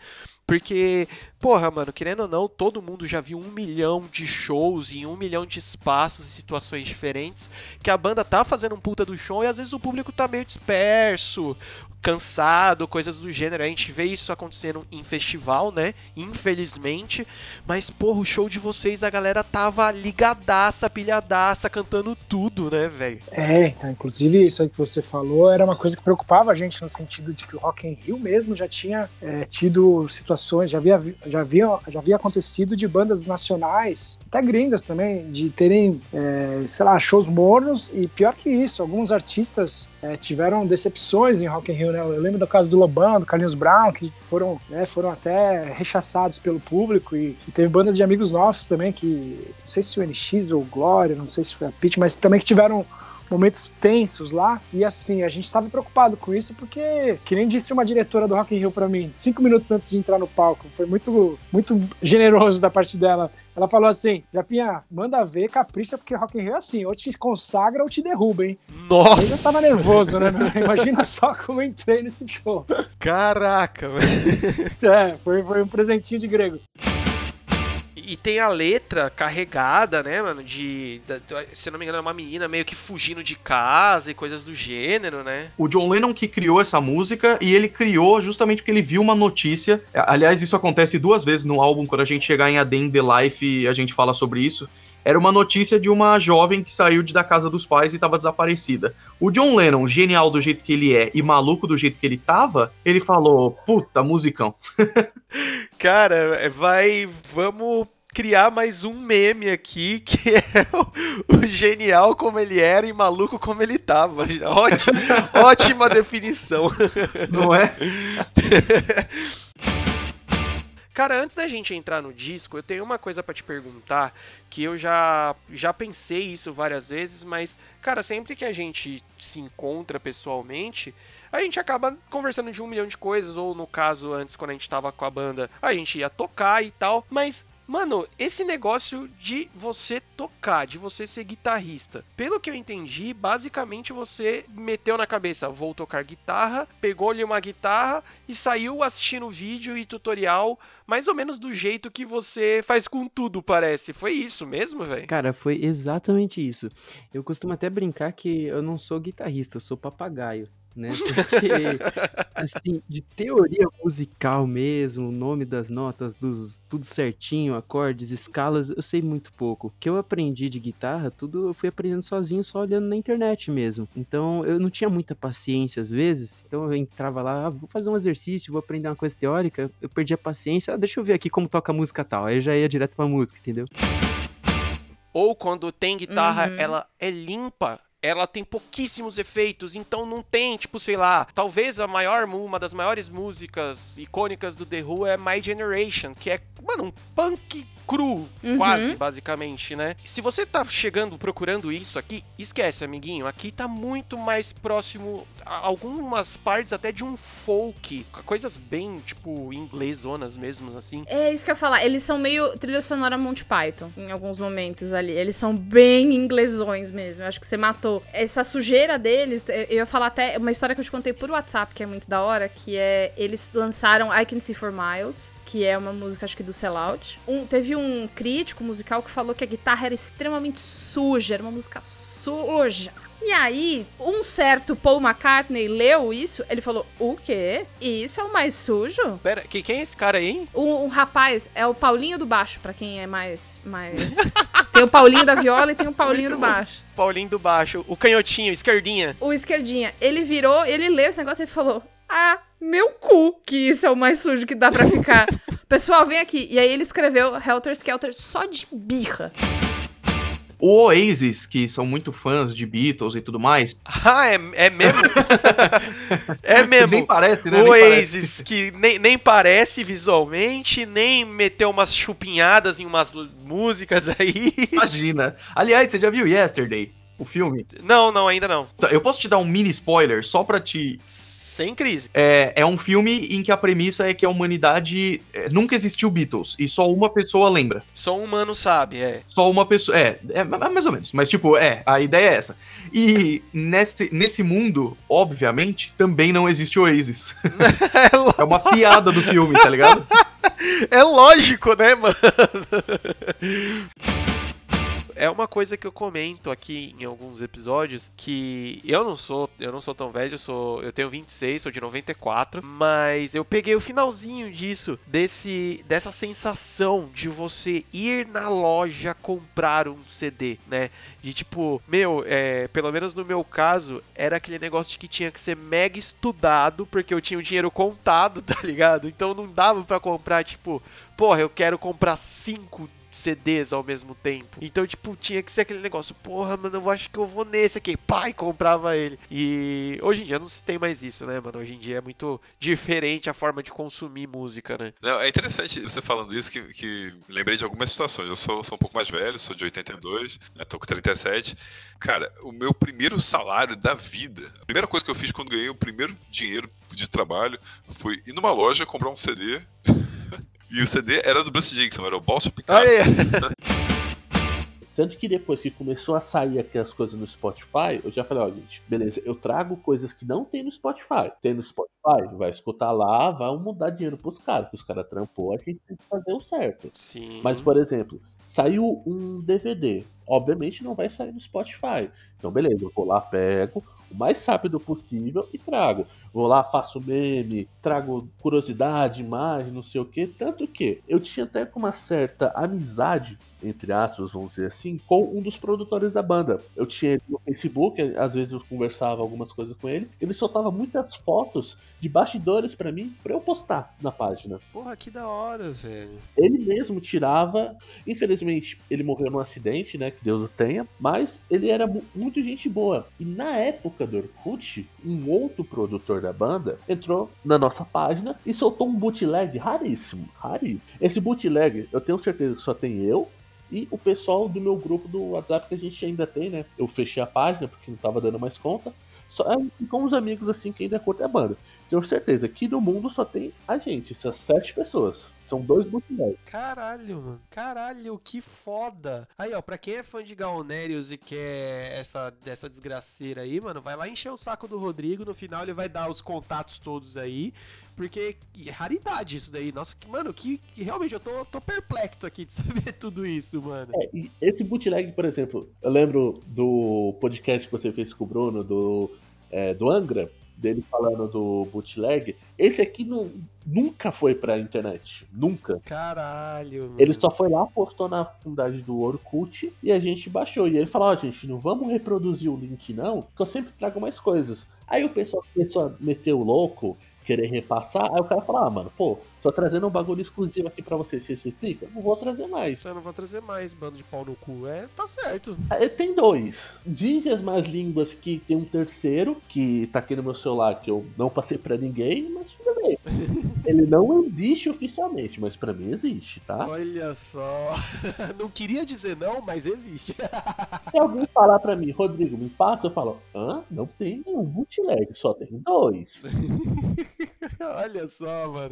S1: Porque, porra, mano, querendo ou não, todo mundo já viu um milhão de shows em um milhão de espaços e situações diferentes. Que a banda tá fazendo um puta do show e às vezes o público tá meio disperso, cansado, coisas do gênero. A gente vê isso acontecendo em festival, né? Infelizmente. Mas, porra, o show de vocês, a galera tava ligadaça, pilhadaça, cantando tudo, né, velho?
S18: É, então, inclusive isso aí que você falou era uma coisa que preocupava a gente no sentido de que o Rock in Rio mesmo já tinha é, tido situações, já havia vi- já havia, já havia acontecido de bandas nacionais, até gringas também, de terem, é, sei lá, shows mornos e pior que isso, alguns artistas é, tiveram decepções em Rock in Rio, né? Eu lembro do caso do Lobão, do Carlinhos Brown, que foram, né, foram até rechaçados pelo público e, e teve bandas de amigos nossos também que, não sei se o NX ou Glória, não sei se foi a Pitch, mas também que tiveram momentos tensos lá. E assim, a gente estava preocupado com isso porque, que nem disse uma diretora do Rock in Rio para mim, cinco minutos antes de entrar no palco, foi muito, muito generoso da parte dela. Ela falou assim: Japinha, manda ver, capricha, porque Rock in Rio é assim, ou te consagra ou te derruba, hein?
S1: Nossa!
S18: Eu já tava nervoso, né? Imagina só como eu entrei nesse show.
S1: Caraca, velho.
S18: É, foi, foi um presentinho de grego.
S1: E tem a letra carregada, né, mano? De. da- se não me engano, é uma menina meio que fugindo de casa e coisas do gênero, né?
S3: O John Lennon que criou essa música e ele criou justamente porque ele viu uma notícia. Aliás, isso acontece duas vezes no álbum, quando a gente chegar em A Day in the Life a gente fala sobre isso. Era uma notícia de uma jovem que saiu de da casa dos pais e estava desaparecida. O John Lennon, genial do jeito que ele é e maluco do jeito que ele tava, ele falou: Puta, musicão.
S1: Cara, é, vai. Vamos criar mais um meme aqui, que é o, o genial como ele era e maluco como ele tava. Ótima, ótima definição.
S3: Não é?
S1: Cara, antes da gente entrar no disco, eu tenho uma coisa pra te perguntar, que eu já já pensei isso várias vezes, mas cara, sempre que a gente se encontra pessoalmente, a gente acaba conversando de um milhão de coisas, ou no caso antes quando a gente tava com a banda, a gente ia tocar e tal, mas Mano, esse negócio de você tocar, de você ser guitarrista, pelo que eu entendi, basicamente você meteu na cabeça, vou tocar guitarra, pegou-lhe uma guitarra e saiu assistindo vídeo e tutorial, mais ou menos do jeito que você faz com tudo, parece. Foi isso mesmo, velho?
S19: Cara, foi exatamente isso. Eu costumo até brincar que eu não sou guitarrista, eu sou papagaio. Né? Porque, assim, de teoria musical mesmo, o nome das notas, dos tudo certinho, acordes, escalas, eu sei muito pouco. O que eu aprendi de guitarra, tudo eu fui aprendendo sozinho, só olhando na internet mesmo. Então, eu não tinha muita paciência às vezes. Então, eu entrava lá, ah, vou fazer um exercício, vou aprender uma coisa teórica. Eu perdi a paciência, ah, deixa eu ver aqui como toca a música tal. Aí eu já ia direto pra música, entendeu?
S1: Ou quando tem guitarra,
S14: Uhum.
S1: ela é limpa. Ela tem pouquíssimos efeitos, então não tem, tipo, sei lá, talvez a maior, uma das maiores músicas icônicas do The Who é My Generation, que é, mano, um punk cru,
S14: Uhum.
S1: quase, basicamente, né? Se você tá chegando, procurando isso aqui, esquece, amiguinho, aqui tá muito mais próximo, a- algumas partes até de um folk, coisas bem, tipo, inglesonas mesmo, assim.
S14: É isso que eu ia falar. Eles são meio trilha sonora Monty Python em alguns momentos ali. Eles são bem inglesões mesmo. Eu acho que você matou. Essa sujeira deles, eu eu ia falar até uma história que eu te contei por WhatsApp, que é muito da hora, que é eles lançaram I Can See For Miles, que é uma música, acho que do Sellout. Um, teve um crítico musical que falou que a guitarra era extremamente suja, era uma música suja. E aí, um certo Paul McCartney leu isso, ele falou: O quê? Isso é o mais sujo?
S1: Pera, que, quem é esse cara aí, hein?
S14: Um, um rapaz, é o Paulinho do Baixo, pra quem é mais. mais... tem o Paulinho da viola e tem o Paulinho do Baixo.
S1: Paulinho do baixo, o canhotinho, esquerdinha.
S14: O esquerdinha, ele virou, ele leu esse negócio e falou: Ah, meu cu, que isso é o mais sujo que dá pra ficar. Pessoal, vem aqui. E aí ele escreveu Helter Skelter só de birra.
S3: O Oasis, que são muito fãs de Beatles e tudo mais.
S1: Ah, é, é mesmo? é mesmo.
S3: Nem parece, né?
S1: O Oasis, que nem, nem parece visualmente, nem meteu umas chupinhadas em umas músicas aí.
S3: Imagina. Aliás, você já viu Yesterday, o filme?
S1: Não, não, ainda não.
S3: Tá, Eu posso te dar um mini spoiler só pra te.
S1: Sem crise.
S3: É, é um filme em que a premissa é que a humanidade é, nunca existiu Beatles e só uma pessoa lembra.
S1: Só um humano sabe, é.
S3: Só uma pessoa. É, é ma- mais ou menos. Mas, tipo, é, a ideia é essa. E nesse, nesse mundo, obviamente, também não existe Oasis. é uma piada do filme, tá ligado?
S1: É lógico, né, mano? é uma coisa que eu comento aqui em alguns episódios que eu não sou, eu não sou tão velho, eu sou, eu tenho 26, sou de 94, mas eu peguei o finalzinho disso, desse dessa sensação de você ir na loja comprar um CD, né? De tipo, meu, é, pelo menos no meu caso, era aquele negócio de que tinha que ser mega estudado, porque eu tinha o dinheiro contado, tá ligado? Então não dava pra comprar, tipo, porra, eu quero comprar cinco CDs ao mesmo tempo. Então, tipo, tinha que ser aquele negócio, porra, mano, eu acho que eu vou nesse aqui. Pai, comprava ele. E hoje em dia não se tem mais isso, né, mano? Hoje em dia é muito diferente a forma de consumir música, né?
S2: Não, é interessante você falando isso, que, que lembrei de algumas situações. Eu sou, sou um pouco mais velho, sou de 82, né, tô com 37. Cara, o meu primeiro salário da vida, a primeira coisa que eu fiz quando ganhei o primeiro dinheiro de trabalho foi ir numa loja comprar um CD. E o CD era do Bruce Dixon, era o Balso Picasso.
S10: Tanto que depois que começou a sair aqui as coisas no Spotify, eu já falei, ó, gente, beleza, eu trago coisas que não tem no Spotify. Tem no Spotify, vai escutar lá, vai mudar dinheiro pros caras, que os caras trampou, a gente tem que fazer o certo.
S1: Sim.
S10: Mas, por exemplo, saiu um DVD, obviamente não vai sair no Spotify. Então, beleza, eu vou lá, pego o mais rápido possível e trago. Vou lá, faço meme, trago curiosidade, imagem, não sei o que. Tanto que eu tinha até com uma certa amizade, entre aspas, vamos dizer assim, com um dos produtores da banda. Eu tinha ele no Facebook, às vezes eu conversava algumas coisas com ele. Ele soltava muitas fotos de bastidores pra mim, pra eu postar na página.
S1: Porra, que da hora, velho.
S10: Ele mesmo tirava. Infelizmente, ele morreu num acidente, né? Que Deus o tenha. Mas ele era mu- muito gente boa. E na época do Orkut, um outro produtor da banda entrou na nossa página e soltou um bootleg raríssimo. Raríssimo. Esse bootleg, eu tenho certeza que só tem eu. E o pessoal do meu grupo do WhatsApp que a gente ainda tem, né? Eu fechei a página porque não tava dando mais conta. Só e com os amigos assim que ainda curtem a banda. Tenho certeza que no mundo só tem a gente, essas sete pessoas. São dois bootlegs.
S1: Caralho, mano. Caralho, que foda. Aí, ó, pra quem é fã de Gaonérios e quer essa, dessa desgraceira aí, mano, vai lá encher o saco do Rodrigo. No final ele vai dar os contatos todos aí. Porque é raridade isso daí. Nossa, que, mano, que, que realmente eu tô, tô perplexo aqui de saber tudo isso, mano.
S10: É, esse bootleg, por exemplo, eu lembro do podcast que você fez com o Bruno, do, é, do Angra, dele falando do bootleg. Esse aqui nu- nunca foi pra internet. Nunca.
S1: Caralho, mano.
S10: Ele só foi lá, postou na comunidade do Orkut e a gente baixou. E ele falou: Ó, gente, não vamos reproduzir o link, não, que eu sempre trago mais coisas. Aí o pessoal começou a meter o louco, querer repassar. Aí o cara falou: Ah, mano, pô, tô trazendo um bagulho exclusivo aqui pra você. Se você clica, não vou trazer mais.
S1: Eu não vou trazer mais bando de pau no cu. É, tá certo.
S10: Aí tem dois. Dizem as más línguas que tem um terceiro, que tá aqui no meu celular, que eu não passei pra ninguém, mas tudo bem. Ele não existe oficialmente, mas pra mim existe, tá?
S1: Olha só. não queria dizer não, mas existe.
S10: Se alguém falar pra mim, Rodrigo, me passa, eu falo, hã? Não tem nenhum bootleg, só tem dois.
S1: Olha só, mano.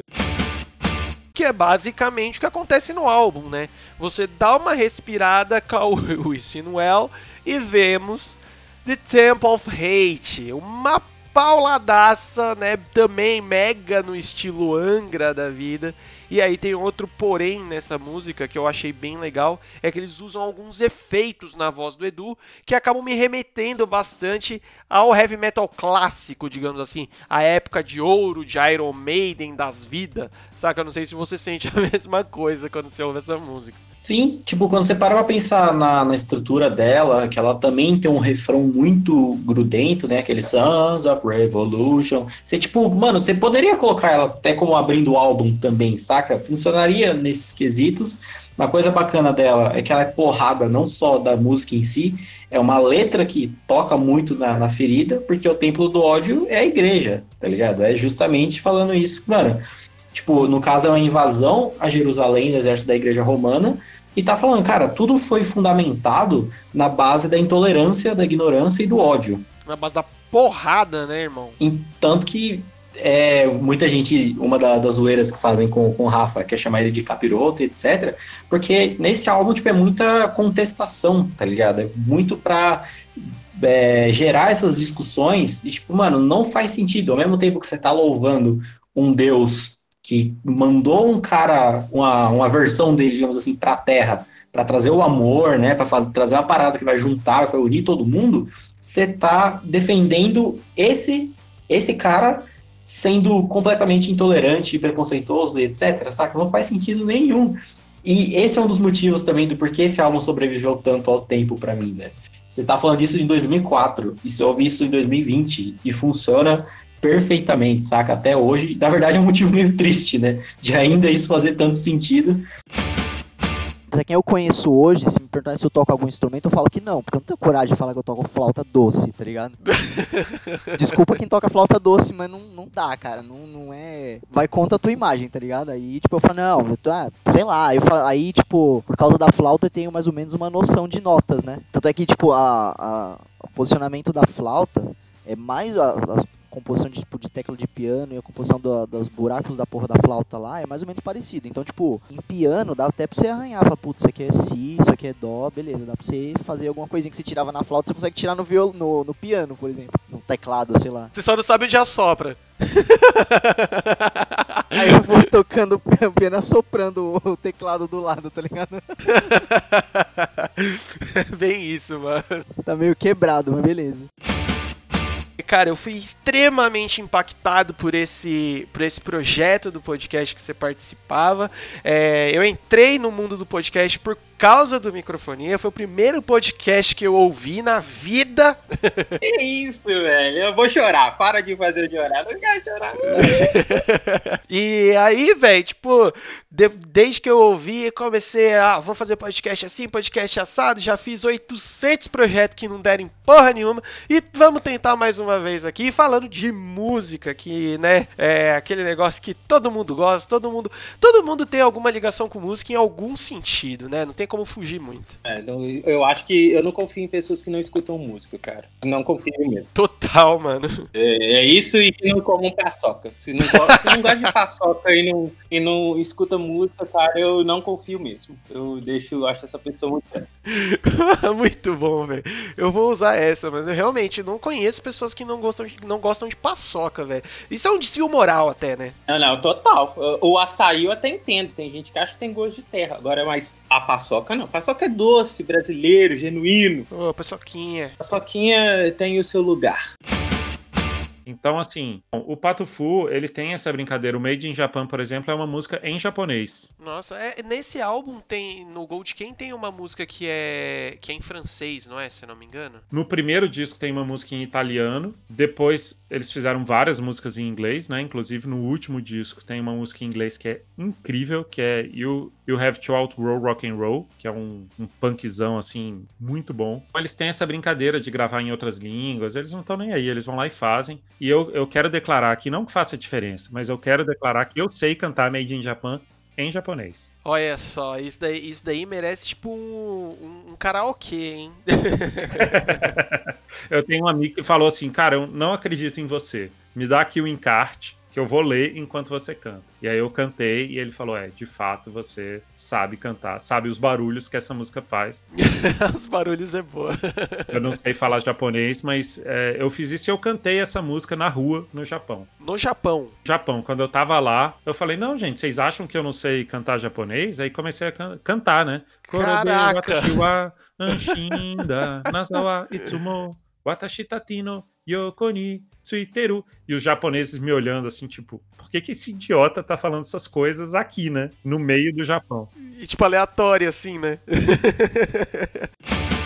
S1: Que é basicamente o que acontece no álbum, né? Você dá uma respirada com o Well e vemos The Temple of Hate, uma pauladaça, né? Também mega no estilo Angra da vida. E aí tem outro porém nessa música que eu achei bem legal, é que eles usam alguns efeitos na voz do Edu que acabam me remetendo bastante ao heavy metal clássico, digamos assim, a época de ouro de Iron Maiden das vidas. Saca? Eu não sei se você sente a mesma coisa quando você ouve essa música.
S20: Sim, tipo, quando você para pra pensar na, na estrutura dela, que ela também tem um refrão muito grudento, né? Aquele Sons of Revolution. Você, tipo, mano, você poderia colocar ela até como abrindo o álbum também, saca? Funcionaria nesses quesitos. Uma coisa bacana dela é que ela é porrada não só da música em si, é uma letra que toca muito na, na ferida, porque o templo do ódio é a igreja, tá ligado? É justamente falando isso, mano. Tipo, no caso é uma invasão a Jerusalém do exército da igreja romana, e tá falando, cara, tudo foi fundamentado na base da intolerância, da ignorância e do ódio.
S1: Na base da porrada, né, irmão?
S20: Em tanto que é, muita gente, uma da- das zoeiras que fazem com, com o Rafa, quer chamar ele de capiroto, etc. Porque nesse álbum, tipo, é muita contestação, tá ligado? É muito pra é, gerar essas discussões e, tipo, mano, não faz sentido. Ao mesmo tempo que você tá louvando um Deus que mandou um cara, uma, uma versão dele, digamos assim, pra Terra para trazer o amor, né, para trazer uma parada que vai juntar, vai unir todo mundo, você tá defendendo esse esse cara sendo completamente intolerante, preconceituoso, etc, saca? Não faz sentido nenhum. E esse é um dos motivos também do porquê esse álbum sobreviveu tanto ao tempo para mim, né? Você tá falando disso em 2004, e você ouve isso em 2020, e funciona perfeitamente, saca? Até hoje. Na verdade, é um motivo meio triste, né? De ainda isso fazer tanto sentido.
S6: Pra quem eu conheço hoje, se me perguntar se eu toco algum instrumento, eu falo que não, porque eu não tenho coragem de falar que eu toco flauta doce, tá ligado? Desculpa quem toca flauta doce, mas não, não dá, cara. Não, não é. Vai contra a tua imagem, tá ligado? Aí, tipo, eu falo, não, eu tô, ah, sei lá. Eu falo, aí, tipo, por causa da flauta eu tenho mais ou menos uma noção de notas, né? Tanto é que, tipo, a, a o posicionamento da flauta é mais. A, as composição de, tipo, de tecla de piano e a composição do, dos buracos da porra da flauta lá é mais ou menos parecido. Então, tipo, em piano dá até pra você arranhar. Fala, putz, isso aqui é si, isso aqui é dó, beleza. Dá pra você fazer alguma coisinha que você tirava na flauta, você consegue tirar no, viol, no, no piano, por exemplo. No teclado, sei lá.
S1: Você só não sabe onde assopra.
S6: Aí eu vou tocando o piano assoprando o teclado do lado, tá ligado?
S1: Bem isso, mano.
S6: Tá meio quebrado, mas beleza.
S1: Cara, eu fui extremamente impactado por esse, por esse projeto do podcast que você participava. É, eu entrei no mundo do podcast por causa do microfonia. Foi o primeiro podcast que eu ouvi na vida.
S11: Que isso, velho? Eu vou chorar. Para de fazer eu chorar. Não quero chorar.
S1: e aí, velho, tipo, de, desde que eu ouvi, comecei a. Vou fazer podcast assim, podcast assado. Já fiz 800 projetos que não deram porra nenhuma. E vamos tentar mais uma vez aqui, falando de música, que, né, é aquele negócio que todo mundo gosta, todo mundo. Todo mundo tem alguma ligação com música em algum sentido, né? Não tem como fugir muito.
S11: É, não, eu acho que eu não confio em pessoas que não escutam música, cara. Não confio mesmo.
S1: Total, mano.
S11: É, é isso e que não comam paçoca. Se não, se não gosta de paçoca e não, e não escuta música, cara, eu não confio mesmo. Eu deixo, eu acho essa pessoa muito.
S1: muito bom, velho. Eu vou usar essa, mas eu realmente não conheço pessoas que não gostam de, não gostam de paçoca, velho. Isso é um desvio moral até, né?
S11: Não, não, total. O açaí eu até entendo. Tem gente que acha que tem gosto de terra. Agora, mas a paçoca paçoca não. Paçoca é doce, brasileiro, genuíno.
S1: Ô, oh, paçoquinha.
S11: Paçoquinha tem o seu lugar.
S9: Então, assim, o Pato Fu, ele tem essa brincadeira. O Made in Japan, por exemplo, é uma música em japonês.
S1: Nossa, é, nesse álbum tem, no Gold Ken tem uma música que é que é em francês, não é? Se não me engano.
S9: No primeiro disco tem uma música em italiano. Depois eles fizeram várias músicas em inglês, né? Inclusive no último disco tem uma música em inglês que é incrível, que é You, you Have to Outroll Rock and Roll, que é um, um punkzão, assim, muito bom. Eles têm essa brincadeira de gravar em outras línguas, eles não estão nem aí, eles vão lá e fazem. E eu, eu quero declarar aqui, não que faça diferença, mas eu quero declarar que eu sei cantar Made in Japan em japonês.
S1: Olha só, isso daí, isso daí merece tipo um, um, um karaokê, hein?
S9: eu tenho um amigo que falou assim, cara, eu não acredito em você. Me dá aqui o encarte que eu vou ler enquanto você canta. E aí eu cantei e ele falou: É, de fato você sabe cantar, sabe os barulhos que essa música faz.
S1: os barulhos é boa.
S9: eu não sei falar japonês, mas é, eu fiz isso e eu cantei essa música na rua no Japão.
S1: No Japão?
S9: Japão. Quando eu tava lá, eu falei: Não, gente, vocês acham que eu não sei cantar japonês? Aí comecei a can cantar, né?
S1: Caraca!
S9: Anshinda, Nazawa Itsumo, Watashi Tatino, Yokoni, Tsuiteru. E os japoneses me olhando assim, tipo, por que, que esse idiota tá falando essas coisas aqui, né? No meio do Japão.
S1: E tipo, aleatório, assim, né?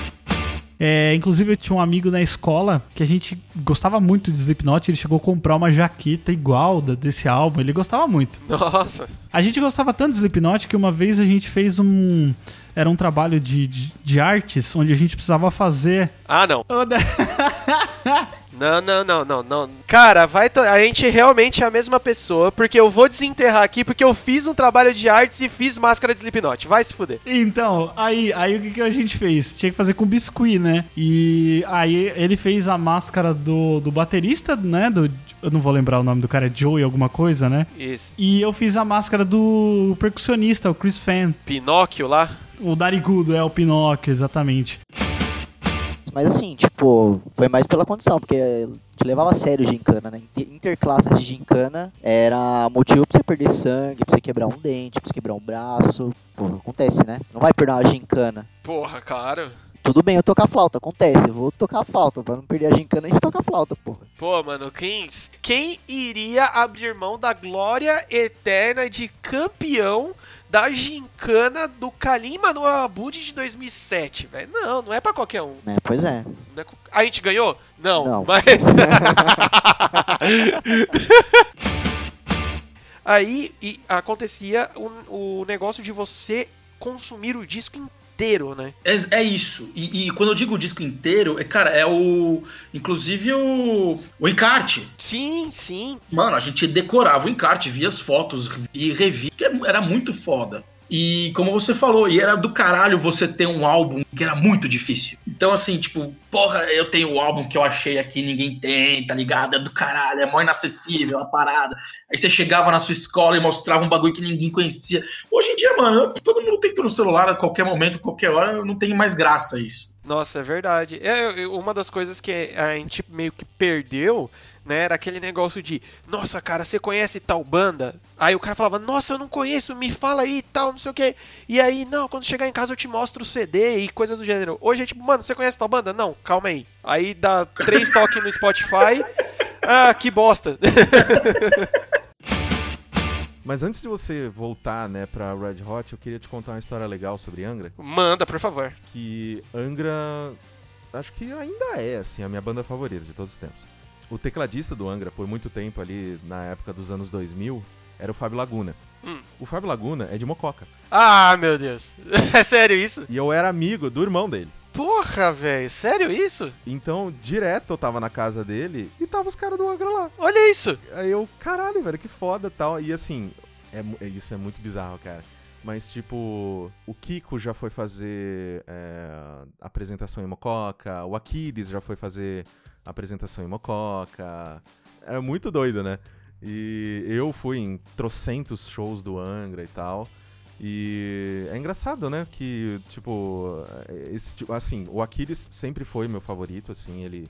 S16: É, inclusive, eu tinha um amigo na escola que a gente gostava muito de Slipknot. Ele chegou a comprar uma jaqueta igual da, desse álbum. Ele gostava muito.
S1: Nossa!
S16: A gente gostava tanto de Slipknot que uma vez a gente fez um. Era um trabalho de, de, de artes onde a gente precisava fazer.
S1: Ah, não! Não, não, não, não, não. Cara, vai a gente realmente é a mesma pessoa, porque eu vou desenterrar aqui porque eu fiz um trabalho de artes e fiz máscara de Slipknot. Vai se fuder.
S16: Então, aí, aí o que, que a gente fez? Tinha que fazer com biscuit, né? E aí ele fez a máscara do, do baterista, né? Do, eu não vou lembrar o nome do cara, é Joey alguma coisa, né?
S1: Isso.
S16: E eu fiz a máscara do percussionista, o Chris Fan.
S1: Pinóquio lá?
S16: O Darigudo, é o Pinóquio, exatamente
S6: Mas assim, tipo, foi mais pela condição, porque a gente levava a sério gincana, né? Inter- Interclasses de gincana era motivo pra você perder sangue, pra você quebrar um dente, pra você quebrar um braço. Pô, acontece, né? Não vai perder uma gincana.
S1: Porra, claro.
S6: Tudo bem eu tocar flauta, acontece. Eu vou tocar flauta. Pra não perder a gincana, a gente toca flauta, porra.
S1: Pô, mano, quem, quem iria abrir mão da glória eterna de campeão da gincana do Kalim Manuel Abud de 2007, velho? Não, não é pra qualquer um.
S6: É, pois é.
S1: É A gente ganhou? Não,
S6: Não.
S1: mas. Aí acontecia o, o negócio de você consumir o disco inteiro, né?
S13: É, é isso. E, e quando eu digo o disco inteiro, é, cara, é o. Inclusive o. O encarte.
S1: Sim, sim.
S13: Mano, a gente decorava o encarte, via as fotos e revia, que era muito foda. E como você falou, e era do caralho você ter um álbum que era muito difícil. Então, assim, tipo, porra, eu tenho o álbum que eu achei aqui, ninguém tem, tá ligado? É do caralho, é mó inacessível a parada. Aí você chegava na sua escola e mostrava um bagulho que ninguém conhecia. Hoje em dia, mano, todo mundo tem tudo no celular a qualquer momento, qualquer hora, não tem mais graça isso.
S1: Nossa, é verdade. É, uma das coisas que a gente meio que perdeu, né, era aquele negócio de, nossa, cara, você conhece tal banda? Aí o cara falava, nossa, eu não conheço, me fala aí e tal, não sei o que. E aí, não, quando chegar em casa eu te mostro o CD e coisas do gênero. Hoje é tipo, mano, você conhece tal banda? Não, calma aí. Aí dá três toques no Spotify. Ah, que bosta.
S7: Mas antes de você voltar, né, pra Red Hot, eu queria te contar uma história legal sobre Angra.
S1: Manda, por favor.
S7: Que Angra, acho que ainda é, assim, a minha banda favorita de todos os tempos. O tecladista do Angra, por muito tempo ali, na época dos anos 2000, era o Fábio Laguna.
S1: Hum.
S7: O Fábio Laguna é de Mococa.
S1: Ah, meu Deus. É sério isso?
S7: E eu era amigo do irmão dele.
S1: Porra, velho, sério isso?
S7: Então, direto eu tava na casa dele e tava os caras do Angra lá.
S1: Olha isso!
S7: Aí eu, caralho, velho, que foda tal. E assim, é, é- isso é muito bizarro, cara. Mas, tipo, o Kiko já foi fazer é, apresentação em Mococa, o Aquiles já foi fazer apresentação em Mococa. É muito doido, né? E eu fui em trocentos shows do Angra e tal. E é engraçado, né? Que, tipo, esse, tipo, assim, o Aquiles sempre foi meu favorito, assim, ele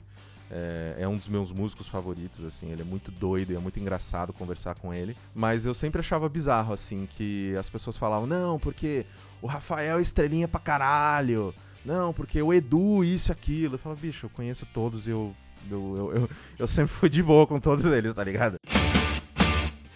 S7: é, é um dos meus músicos favoritos, assim, ele é muito doido e é muito engraçado conversar com ele. Mas eu sempre achava bizarro, assim, que as pessoas falavam, não, porque o Rafael é estrelinha pra caralho. Não, porque o Edu, isso e aquilo. Eu falava, bicho, eu conheço todos e eu, eu, eu, eu, eu sempre fui de boa com todos eles, tá ligado?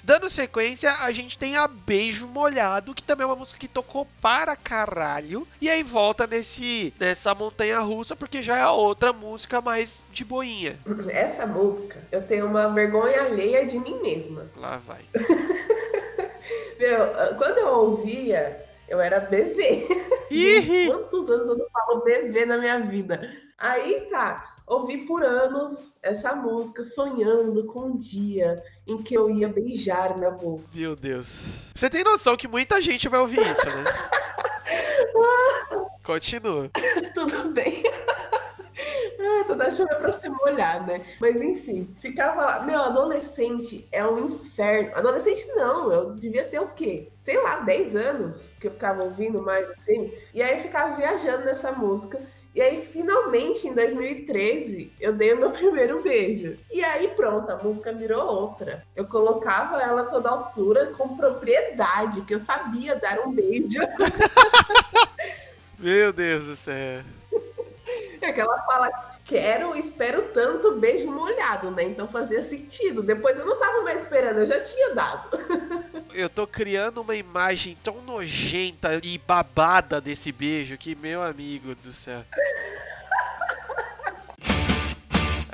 S1: Dando sequência, a gente tem a Beijo Molhado, que também é uma música que tocou para caralho. E aí volta nesse nessa montanha russa, porque já é a outra música mais de boinha.
S8: Essa música, eu tenho uma vergonha alheia de mim mesma.
S1: Lá vai.
S8: Meu, quando eu ouvia, eu era bebê. Gente, Quantos anos eu não falo bebê na minha vida? Aí tá, ouvi por anos essa música, sonhando com um dia em que eu ia beijar na boca.
S1: Meu Deus. Você tem noção que muita gente vai ouvir isso, né? Continua.
S8: Tudo bem. Ah, tô deixando pra se molhar, né? Mas enfim, ficava lá. Meu, adolescente é um inferno. Adolescente não, eu devia ter o quê? Sei lá, 10 anos que eu ficava ouvindo mais assim. E aí eu ficava viajando nessa música. E aí, finalmente, em 2013, eu dei o meu primeiro beijo. E aí, pronto, a música virou outra. Eu colocava ela a toda altura, com propriedade, que eu sabia dar um beijo.
S1: Meu Deus do céu.
S8: É que ela fala, quero, espero tanto beijo molhado, né? Então fazia sentido. Depois eu não tava mais esperando, eu já tinha dado.
S1: Eu tô criando uma imagem tão nojenta e babada desse beijo que, meu amigo do céu.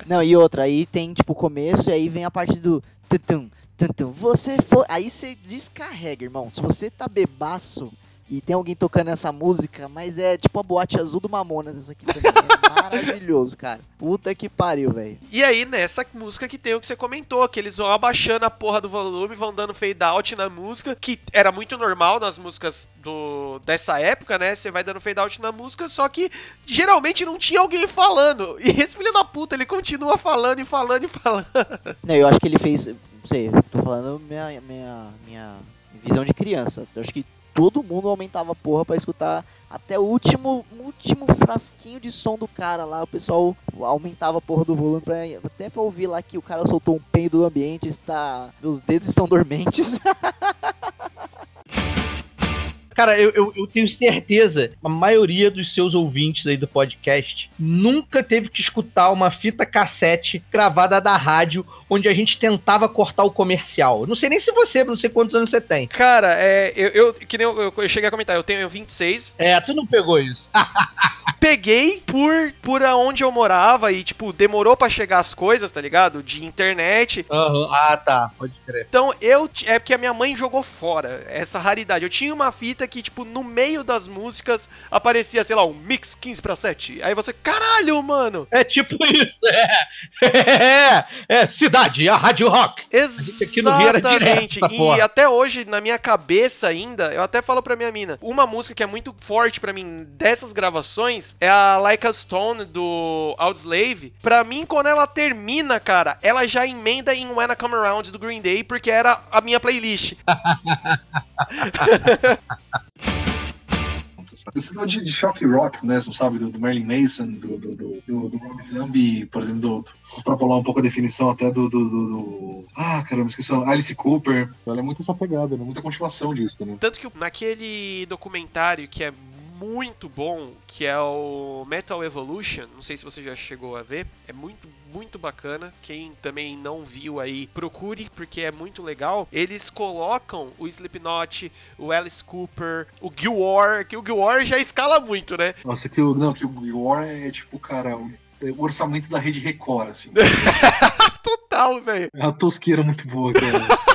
S6: Não, e outra, aí tem tipo o começo e aí vem a parte do tutum, tutum. Você foi. Aí você descarrega, irmão. Se você tá bebaço e tem alguém tocando essa música, mas é tipo a boate azul do Mamonas, essa aqui também. É maravilhoso, cara. Puta que pariu, velho.
S1: E aí, nessa música que tem o que você comentou, que eles vão abaixando a porra do volume, vão dando fade out na música, que era muito normal nas músicas do dessa época, né? Você vai dando fade out na música, só que geralmente não tinha alguém falando. E esse filho da puta, ele continua falando e falando e falando.
S6: Não, eu acho que ele fez. Não sei, tô falando minha, minha, minha visão de criança. Eu acho que todo mundo aumentava a porra pra escutar até o último, último frasquinho de som do cara lá. O pessoal aumentava a porra do volume pra, até pra ouvir lá que o cara soltou um peido do ambiente, está. Meus dedos estão dormentes.
S3: Cara, eu, eu, eu tenho certeza, a maioria dos seus ouvintes aí do podcast nunca teve que escutar uma fita cassete gravada da rádio onde a gente tentava cortar o comercial. Não sei nem se você, não sei quantos anos você tem.
S1: Cara, é, eu, eu que nem eu, eu, cheguei a comentar, eu tenho 26.
S3: É, tu não pegou isso.
S1: Peguei por, por aonde eu morava e, tipo, demorou pra chegar as coisas, tá ligado? De internet.
S3: Uhum. Ah, tá. Pode crer.
S1: Então, eu. É porque a minha mãe jogou fora essa raridade. Eu tinha uma fita que, tipo, no meio das músicas aparecia, sei lá, um mix 15 pra 7. Aí você, caralho, mano!
S3: É tipo isso, é. É, é cidade, a Rádio Rock.
S1: Exatamente.
S3: aqui no Rio era direto
S1: e
S3: porra.
S1: até hoje, na minha cabeça ainda, eu até falo pra minha mina, uma música que é muito forte pra mim dessas gravações é a Like a Stone do Outslave. Pra mim, quando ela termina, cara, ela já emenda em When I Come Around do Green Day, porque era a minha playlist.
S21: Esse negócio de, de shock rock mesmo, sabe? Do, do Marilyn Mason, do, do, do, do, do Rob Zombie, por exemplo, do, se extrapolar um pouco a definição até do. do, do, do- Ah, caramba, esqueci o nome. Alice Cooper. Ela é muito essa pegada, né? Muita continuação disso, né?
S1: Tanto que naquele documentário que é muito bom, que é o Metal Evolution, não sei se você já chegou a ver, é muito, muito bacana. Quem também não viu aí, procure, porque é muito legal. Eles colocam o Slipknot, o Alice Cooper, o Gil War, que o Gil War já escala muito, né?
S21: Nossa, que o. Não, que o War é tipo, cara, o, é o orçamento da rede Record, assim.
S1: Total, velho.
S21: É uma tosqueira muito boa, cara.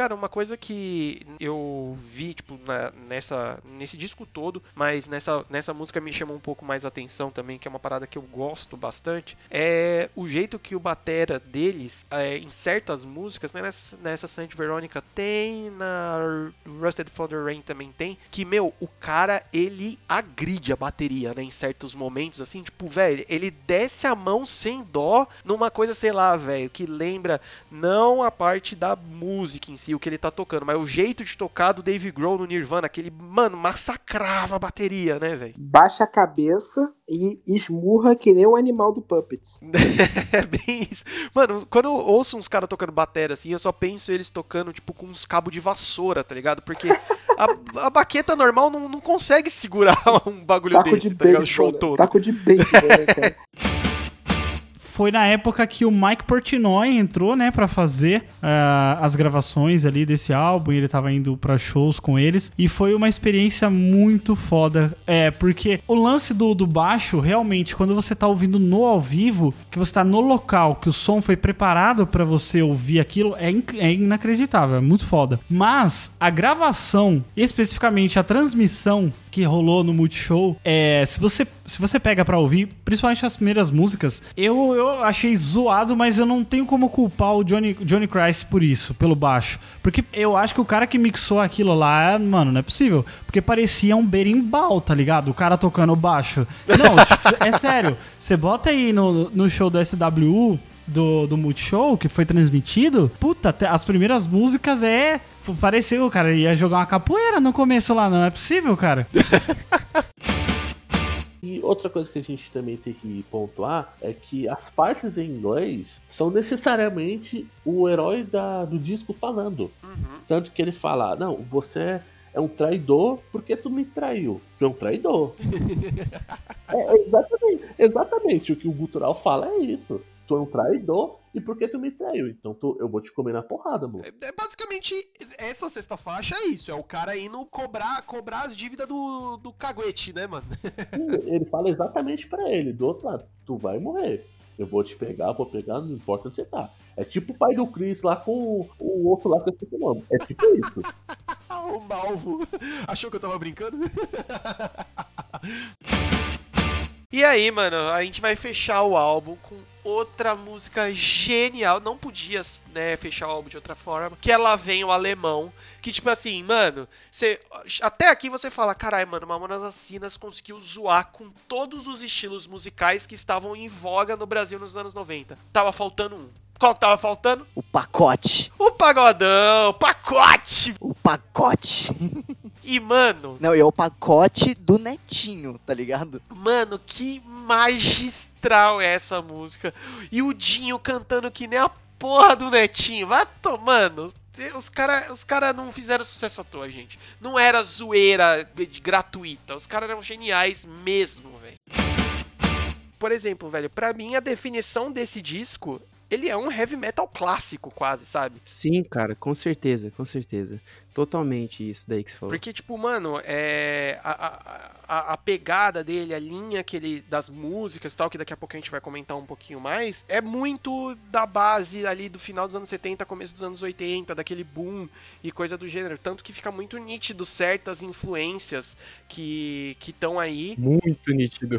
S1: Cara, uma coisa que eu vi, tipo, na- nessa, nesse disco todo, mas nessa, nessa música me chamou um pouco mais a atenção também, que é uma parada que eu gosto bastante, é o jeito que o batera deles, é, em certas músicas, né, nessa, nessa Saint Veronica tem, na Rusted Thunder Rain também tem, que, meu, o cara, ele agride a bateria, né, em certos momentos, assim, tipo, velho, ele desce a mão sem dó numa coisa, sei lá, velho, que lembra não a parte da música em si, o que ele tá tocando, mas o jeito de tocar do Dave Grohl no Nirvana, aquele, mano, massacrava a bateria, né, velho?
S15: Baixa a cabeça e esmurra que nem o animal do Puppets.
S1: é bem isso. Mano, quando eu ouço uns caras tocando bateria assim, eu só penso eles tocando, tipo, com uns cabos de vassoura, tá ligado? Porque a, a baqueta normal não, não consegue segurar um bagulho
S15: Taco
S1: desse,
S15: de
S1: tá ligado?
S15: Beisebol,
S1: show
S15: né?
S1: todo.
S15: Taco de beisebol, né, cara?
S16: Foi na época que o Mike Portnoy entrou, né, pra fazer ah, as gravações ali desse álbum. Ele tava indo pra shows com eles. E foi uma experiência muito foda. É, porque o lance do, do baixo, realmente, quando você tá ouvindo no ao vivo, que você tá no local, que o som foi preparado pra você ouvir aquilo, é, inc- é inacreditável, é muito foda. Mas a gravação, especificamente a transmissão que rolou no Multishow, é, se você se você pega pra ouvir, principalmente as primeiras músicas, eu, eu achei zoado, mas eu não tenho como culpar o Johnny, Johnny Christ por isso, pelo baixo. Porque eu acho que o cara que mixou aquilo lá, mano, não é possível. Porque parecia um berimbau, tá ligado? O cara tocando baixo. Não, é sério. Você bota aí no, no show do SWU, do, do Multishow, que foi transmitido, puta, as primeiras músicas é. Pareceu, cara ia jogar uma capoeira no começo lá, não é possível, cara.
S10: E outra coisa que a gente também tem que pontuar é que as partes em inglês são necessariamente o herói da, do disco falando. Tanto que ele fala: Não, você é um traidor porque tu me traiu. Tu é um traidor. é exatamente, exatamente o que o gutural fala é isso. Tu é um traidor e porque tu me traiu. Então tu, eu vou te comer na porrada, amor.
S1: É basicamente essa sexta faixa é isso, é o cara indo cobrar, cobrar as dívidas do, do caguete, né, mano?
S10: Ele fala exatamente pra ele, do outro lado, tu vai morrer. Eu vou te pegar, vou pegar, não importa onde você tá. É tipo o pai do Chris lá com o, o outro lá que eu esqueci o nome. É tipo isso.
S1: o Malvo. Achou que eu tava brincando? E aí, mano, a gente vai fechar o álbum com outra música genial. Não podia, né, fechar o álbum de outra forma. Que ela vem o alemão. Que, tipo assim, mano, você, até aqui você fala, caralho, mano, Mamonas Assassinas conseguiu zoar com todos os estilos musicais que estavam em voga no Brasil nos anos 90. Tava faltando um. Qual que tava faltando?
S6: O pacote.
S1: O pagodão, pacote!
S6: O pacote.
S1: E, mano,
S6: Não, e é o pacote do netinho, tá ligado?
S1: mano, que magistral é essa música. E o Dinho cantando que nem a porra do Netinho. Vai tomando. Os caras os cara não fizeram sucesso à toa, gente. Não era zoeira de- de gratuita. Os caras eram geniais mesmo, velho. Por exemplo, velho, pra mim a definição desse disco, ele é um heavy metal clássico quase, sabe?
S19: Sim, cara, com certeza, com certeza. Totalmente isso daí que você falou.
S1: Porque, tipo, mano, é. A, a, a, pegada dele, a linha que ele. das músicas e tal, que daqui a pouco a gente vai comentar um pouquinho mais, é muito da base ali do final dos anos 70, começo dos anos 80, daquele boom e coisa do gênero. Tanto que fica muito nítido certas influências que estão aí,
S19: Muito nítido.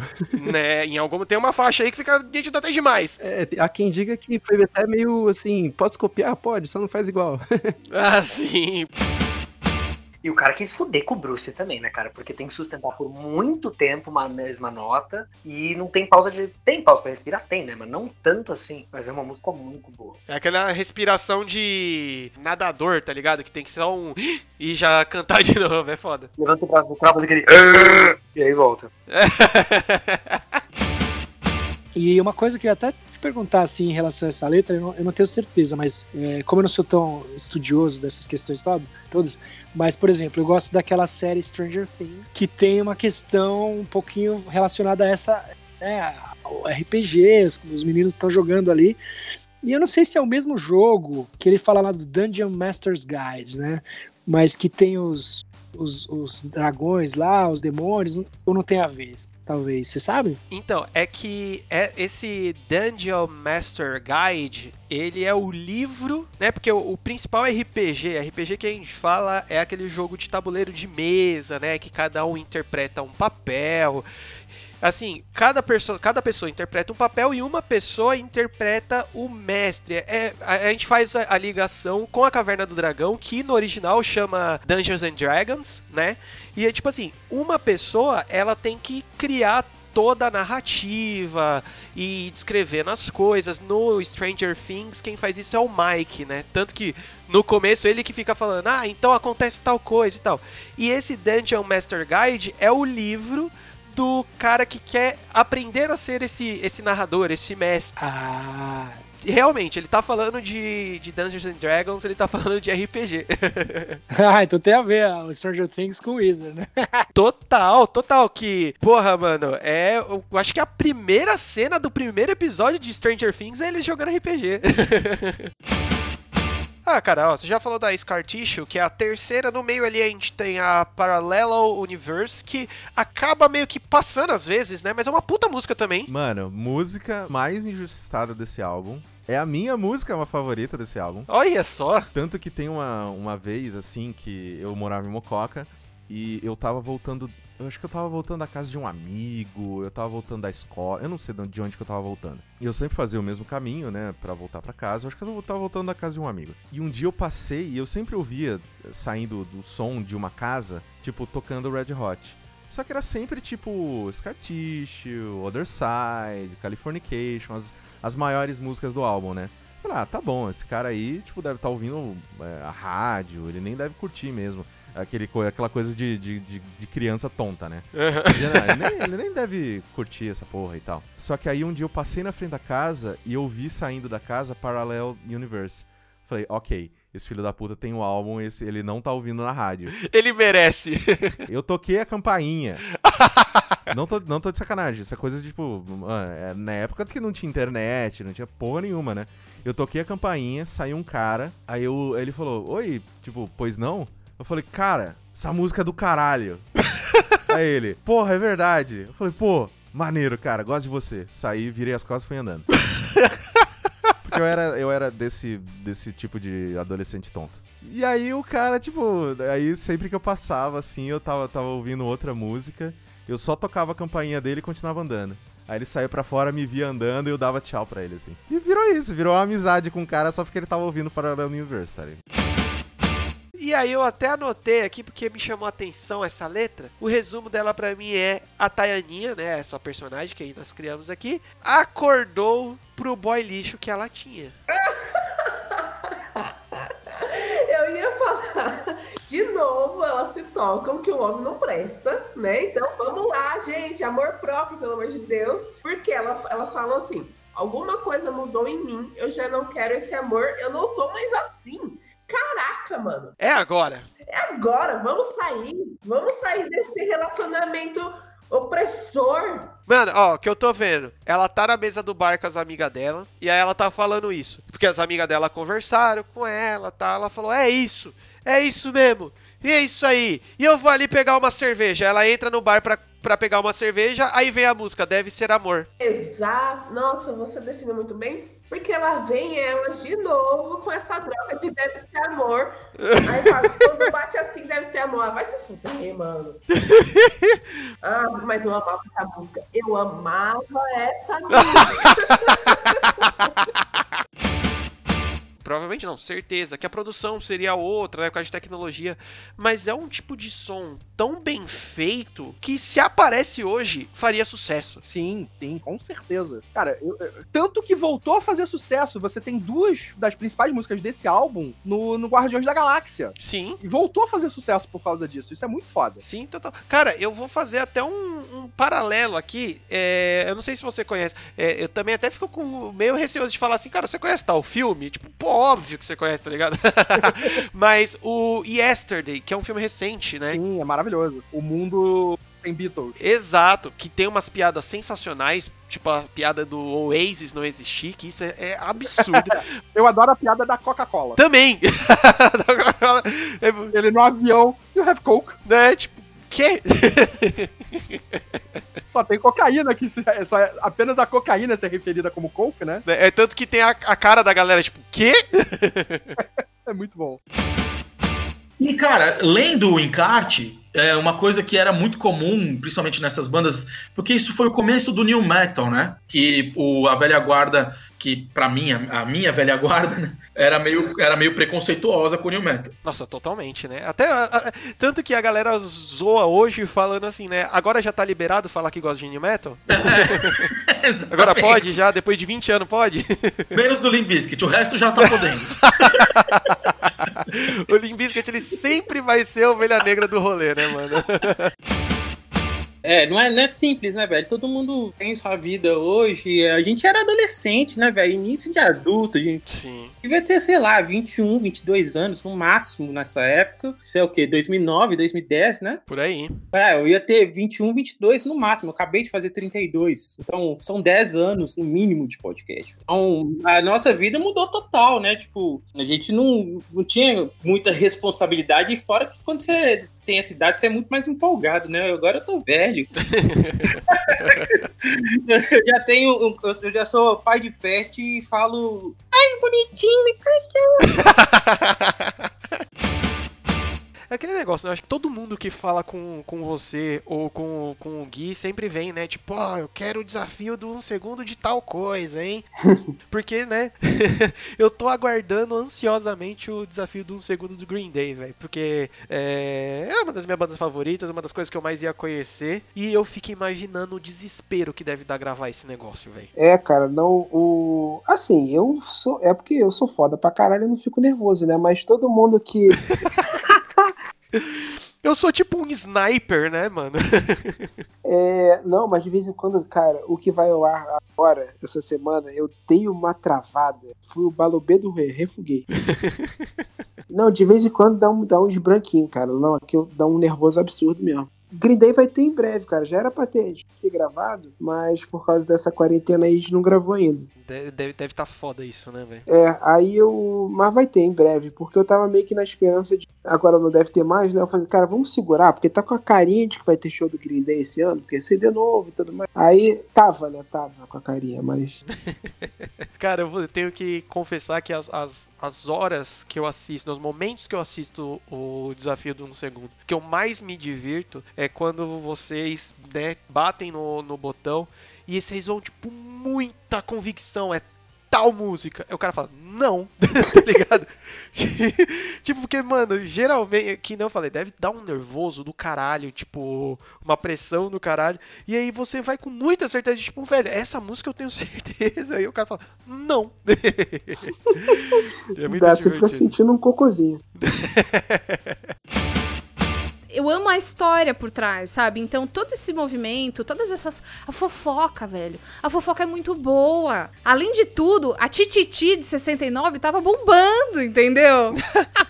S1: né? Em algum. Tem uma faixa aí que fica nítido até demais.
S19: É, há quem diga que foi até meio assim, posso copiar? Pode, só não faz igual.
S1: ah, sim.
S22: E o cara quis fuder com o Bruce também, né, cara? Porque tem que sustentar por muito tempo uma mesma nota e não tem pausa de. Tem pausa pra respirar? Tem, né? Mas não tanto assim. Mas é uma música muito boa.
S1: É aquela respiração de nadador, tá ligado? Que tem que ser só um. E já cantar de novo, é foda.
S22: Levanta o braço do carro, faz aquele. E aí volta.
S18: E uma coisa que eu até perguntar assim em relação a essa letra, eu não, eu não tenho certeza, mas é, como eu não sou tão estudioso dessas questões todas, todas, mas por exemplo, eu gosto daquela série Stranger Things que tem uma questão um pouquinho relacionada a essa né, ao RPG, os, os meninos estão jogando ali. E eu não sei se é o mesmo jogo que ele fala lá do Dungeon Master's Guide, né? Mas que tem os, os, os dragões lá, os demônios, ou não tem a ver? Talvez, você sabe?
S1: Então, é que é esse Dungeon Master Guide, ele é o livro, né? Porque o, o principal RPG, RPG que a gente fala é aquele jogo de tabuleiro de mesa, né? Que cada um interpreta um papel. Assim, cada, perso cada pessoa interpreta um papel e uma pessoa interpreta o mestre. É, a, a gente faz a, a ligação com a Caverna do Dragão, que no original chama Dungeons and Dragons, né? E é tipo assim, uma pessoa, ela tem que criar toda a narrativa e descrevendo as coisas. No Stranger Things, quem faz isso é o Mike, né? Tanto que no começo ele que fica falando, ah, então acontece tal coisa e tal. E esse Dungeon Master Guide é o livro do cara que quer aprender a ser esse, esse narrador, esse mestre.
S18: Ah.
S1: Realmente, ele tá falando de, de Dungeons and Dragons, ele tá falando de RPG.
S18: ah, então tem a ver o Stranger Things com o Wizard, né?
S1: Total, total. Que, porra, mano, é. Eu acho que a primeira cena do primeiro episódio de Stranger Things é eles jogando RPG. Ah, cara, ó, você já falou da Scar Tissue, que é a terceira. No meio ali a gente tem a Parallel Universe, que acaba meio que passando às vezes, né? Mas é uma puta música também.
S7: Mano, música mais injustiçada desse álbum. É a minha música uma favorita desse álbum.
S1: Olha só!
S7: Tanto que tem uma, uma vez, assim, que eu morava em Mococa e eu tava voltando. Eu acho que eu tava voltando da casa de um amigo, eu tava voltando da escola, eu não sei de onde que eu tava voltando. E eu sempre fazia o mesmo caminho, né, para voltar para casa. Eu acho que eu tava voltando da casa de um amigo. E um dia eu passei e eu sempre ouvia saindo do som de uma casa, tipo tocando Red Hot. Só que era sempre tipo Scar Tissue, Other Side, Californication, as, as maiores músicas do álbum, né? Falei, ah, tá bom, esse cara aí, tipo, deve estar tá ouvindo é, a rádio, ele nem deve curtir mesmo. Aquele, aquela coisa de, de, de, de criança tonta, né? ele, nem, ele nem deve curtir essa porra e tal. Só que aí um dia eu passei na frente da casa e eu vi saindo da casa Parallel Universe. Falei, ok, esse filho da puta tem um álbum, esse, ele não tá ouvindo na rádio.
S1: Ele merece.
S7: Eu toquei a campainha. não, tô, não tô de sacanagem. Isso é coisa de, tipo, mano, é na época que não tinha internet, não tinha porra nenhuma, né? Eu toquei a campainha, saiu um cara, aí eu, ele falou, oi, tipo, pois não? Eu falei, cara, essa música é do caralho. aí ele, porra, é verdade. Eu falei, pô, maneiro, cara, gosto de você. Saí, virei as costas e fui andando. Porque eu era, eu era desse, desse tipo de adolescente tonto. E aí o cara, tipo, aí sempre que eu passava, assim, eu tava, tava ouvindo outra música, eu só tocava a campainha dele e continuava andando. Aí ele saiu pra fora, me via andando e eu dava tchau pra ele, assim. E virou isso, virou uma amizade com o cara só porque ele tava ouvindo Parallel Universe, tá ligado?
S1: E aí eu até anotei aqui porque me chamou a atenção essa letra. O resumo dela para mim é a Tayaninha, né, essa personagem que nós criamos aqui, acordou pro boy lixo que ela tinha.
S8: Eu ia falar de novo elas se tocam que o homem não presta, né? Então vamos lá, gente, amor próprio, pelo amor de Deus. Porque ela, elas falam assim: alguma coisa mudou em mim, eu já não quero esse amor, eu não sou mais assim. Caraca, mano.
S1: É agora.
S8: É agora, vamos sair. Vamos sair desse relacionamento opressor.
S1: Mano, ó, o que eu tô vendo. Ela tá na mesa do bar com as amigas dela. E aí ela tá falando isso. Porque as amigas dela conversaram com ela, tá? Ela falou: é isso. É isso mesmo. E é isso aí. E eu vou ali pegar uma cerveja. Ela entra no bar pra, pra pegar uma cerveja. Aí vem a música: Deve ser amor.
S8: Exato. Nossa, você definiu muito bem. Porque ela vem elas de novo com essa droga de deve ser amor. Aí fala, quando bate assim, deve ser amor. Vai se fuder, mano. Ah, mas eu amava essa música. Eu amava essa música.
S1: Provavelmente não, certeza. Que a produção seria outra, né? Por causa de tecnologia. Mas é um tipo de som tão bem feito que se aparece hoje, faria sucesso.
S3: Sim, sim, com certeza. Cara, eu- eu- tanto que voltou a fazer sucesso. Você tem duas das principais músicas desse álbum no, no Guardiões da Galáxia.
S1: Sim.
S3: E voltou a fazer sucesso por causa disso. Isso é muito foda.
S1: Sim, total. Cara, eu vou fazer até um, um paralelo aqui. é, eu não sei se você conhece. é, eu também até fico com meio receoso de falar assim, cara, você conhece tal filme? Tipo, pô, óbvio que você conhece, tá ligado? Mas o Yesterday, que é um filme recente, né?
S3: Sim, é maravilhoso. O mundo sem Beatles.
S1: Exato, que tem umas piadas sensacionais, tipo a piada do Oasis não existir, que isso é, é absurdo.
S3: Eu adoro a piada da Coca-Cola.
S1: Também!
S3: Ele no avião, you have Coke.
S1: Né, tipo, quê?
S3: Só tem cocaína aqui, é só é- apenas a cocaína ser referida como Coke, né?
S1: É tanto que tem a, a cara da galera, tipo, quê?
S3: É muito bom.
S13: E, cara, lendo o encarte, é uma coisa que era muito comum, principalmente nessas bandas, porque isso foi o começo do new metal, né? Que o, a velha guarda, que pra mim, a, a minha velha guarda, né, era meio, era meio preconceituosa com o new metal.
S1: Nossa, totalmente, né? Até a- a- tanto que a galera zoa hoje falando assim, né? Agora já tá liberado falar que gosta de new metal? Agora pode já, depois de 20 anos pode?
S13: Menos do Limp Bizkit, o resto já tá podendo.
S1: o Limp Bizkit, ele sempre vai ser a ovelha negra do rolê, né, mano?
S11: É, não é, não é simples, né, velho? Todo mundo tem sua vida hoje. A gente era adolescente, né, velho? Início de adulto, a gente
S1: Sim.
S11: devia ter, sei lá, 21, 22 anos no máximo nessa época. Isso é o quê? 2009, 2010, né?
S1: Por aí.
S11: É, eu ia ter 21, 22 no máximo. Eu acabei de fazer 32. Então, são 10 anos no mínimo de podcast. Então, a nossa vida mudou total, né? Tipo, a gente não, não tinha muita responsabilidade. Fora que quando você tem essa idade, você é muito mais empolgado, né? Agora eu tô velho. eu já tenho. um- Eu já sou pai de pet e falo. Ai, bonitinho, me
S1: É aquele negócio, né? Eu acho que todo mundo que fala com, com você ou com, com o Gui sempre vem, né? Tipo, ó, eu quero o desafio do um segundo de tal coisa, hein? Porque, né? eu tô aguardando ansiosamente o desafio do um segundo do Green Day, velho. Porque é, é uma das minhas bandas favoritas, uma das coisas que eu mais ia conhecer. E eu fico imaginando o desespero que deve dar gravar esse negócio, velho.
S15: É, cara, não. O... Assim, eu sou. É porque eu sou foda pra caralho, eu não fico nervoso, né? Mas todo mundo que.
S1: Eu sou tipo um sniper, né, mano?
S15: É, não, mas de vez em quando, cara, o que vai ao ar agora, essa semana, eu dei uma travada. Fui o balobê do rei, refuguei. não, de vez em quando dá um, dá uns branquinhos, cara. Não, aqui dá um nervoso absurdo mesmo. Green Day vai ter em breve, cara. Já era pra ter, ter gravado, mas por causa dessa quarentena aí a gente não gravou ainda.
S1: Deve estar deve tá foda isso, né, velho?
S15: É, aí eu. Mas vai ter em breve, porque eu tava meio que na esperança de. Agora não deve ter mais, né? Eu falei, cara, vamos segurar, porque tá com a carinha de que vai ter show do Green Day esse ano, porque é CD novo e tudo mais. Aí tava, né? Tava com a carinha, mas.
S1: Cara, eu vou- eu tenho que confessar que as, as, as horas que eu assisto, os momentos que eu assisto o desafio do um segundo, que eu mais me divirto é quando vocês, né, batem no, no botão e vocês vão, tipo, muita convicção, é tal música. Aí o cara fala, não, tá ligado? tipo, porque, mano, geralmente, que não eu falei, deve dar um nervoso do caralho, tipo, uma pressão do caralho. E aí você vai com muita certeza, tipo, velho, essa música eu tenho certeza. Aí o cara fala, não. é muito
S15: Dá, você fica sentindo um cocôzinho.
S14: Eu amo a história por trás, sabe? Então todo esse movimento, todas essas. A fofoca, velho. A fofoca é muito boa. Além de tudo, a Tititi de 69 tava bombando, entendeu?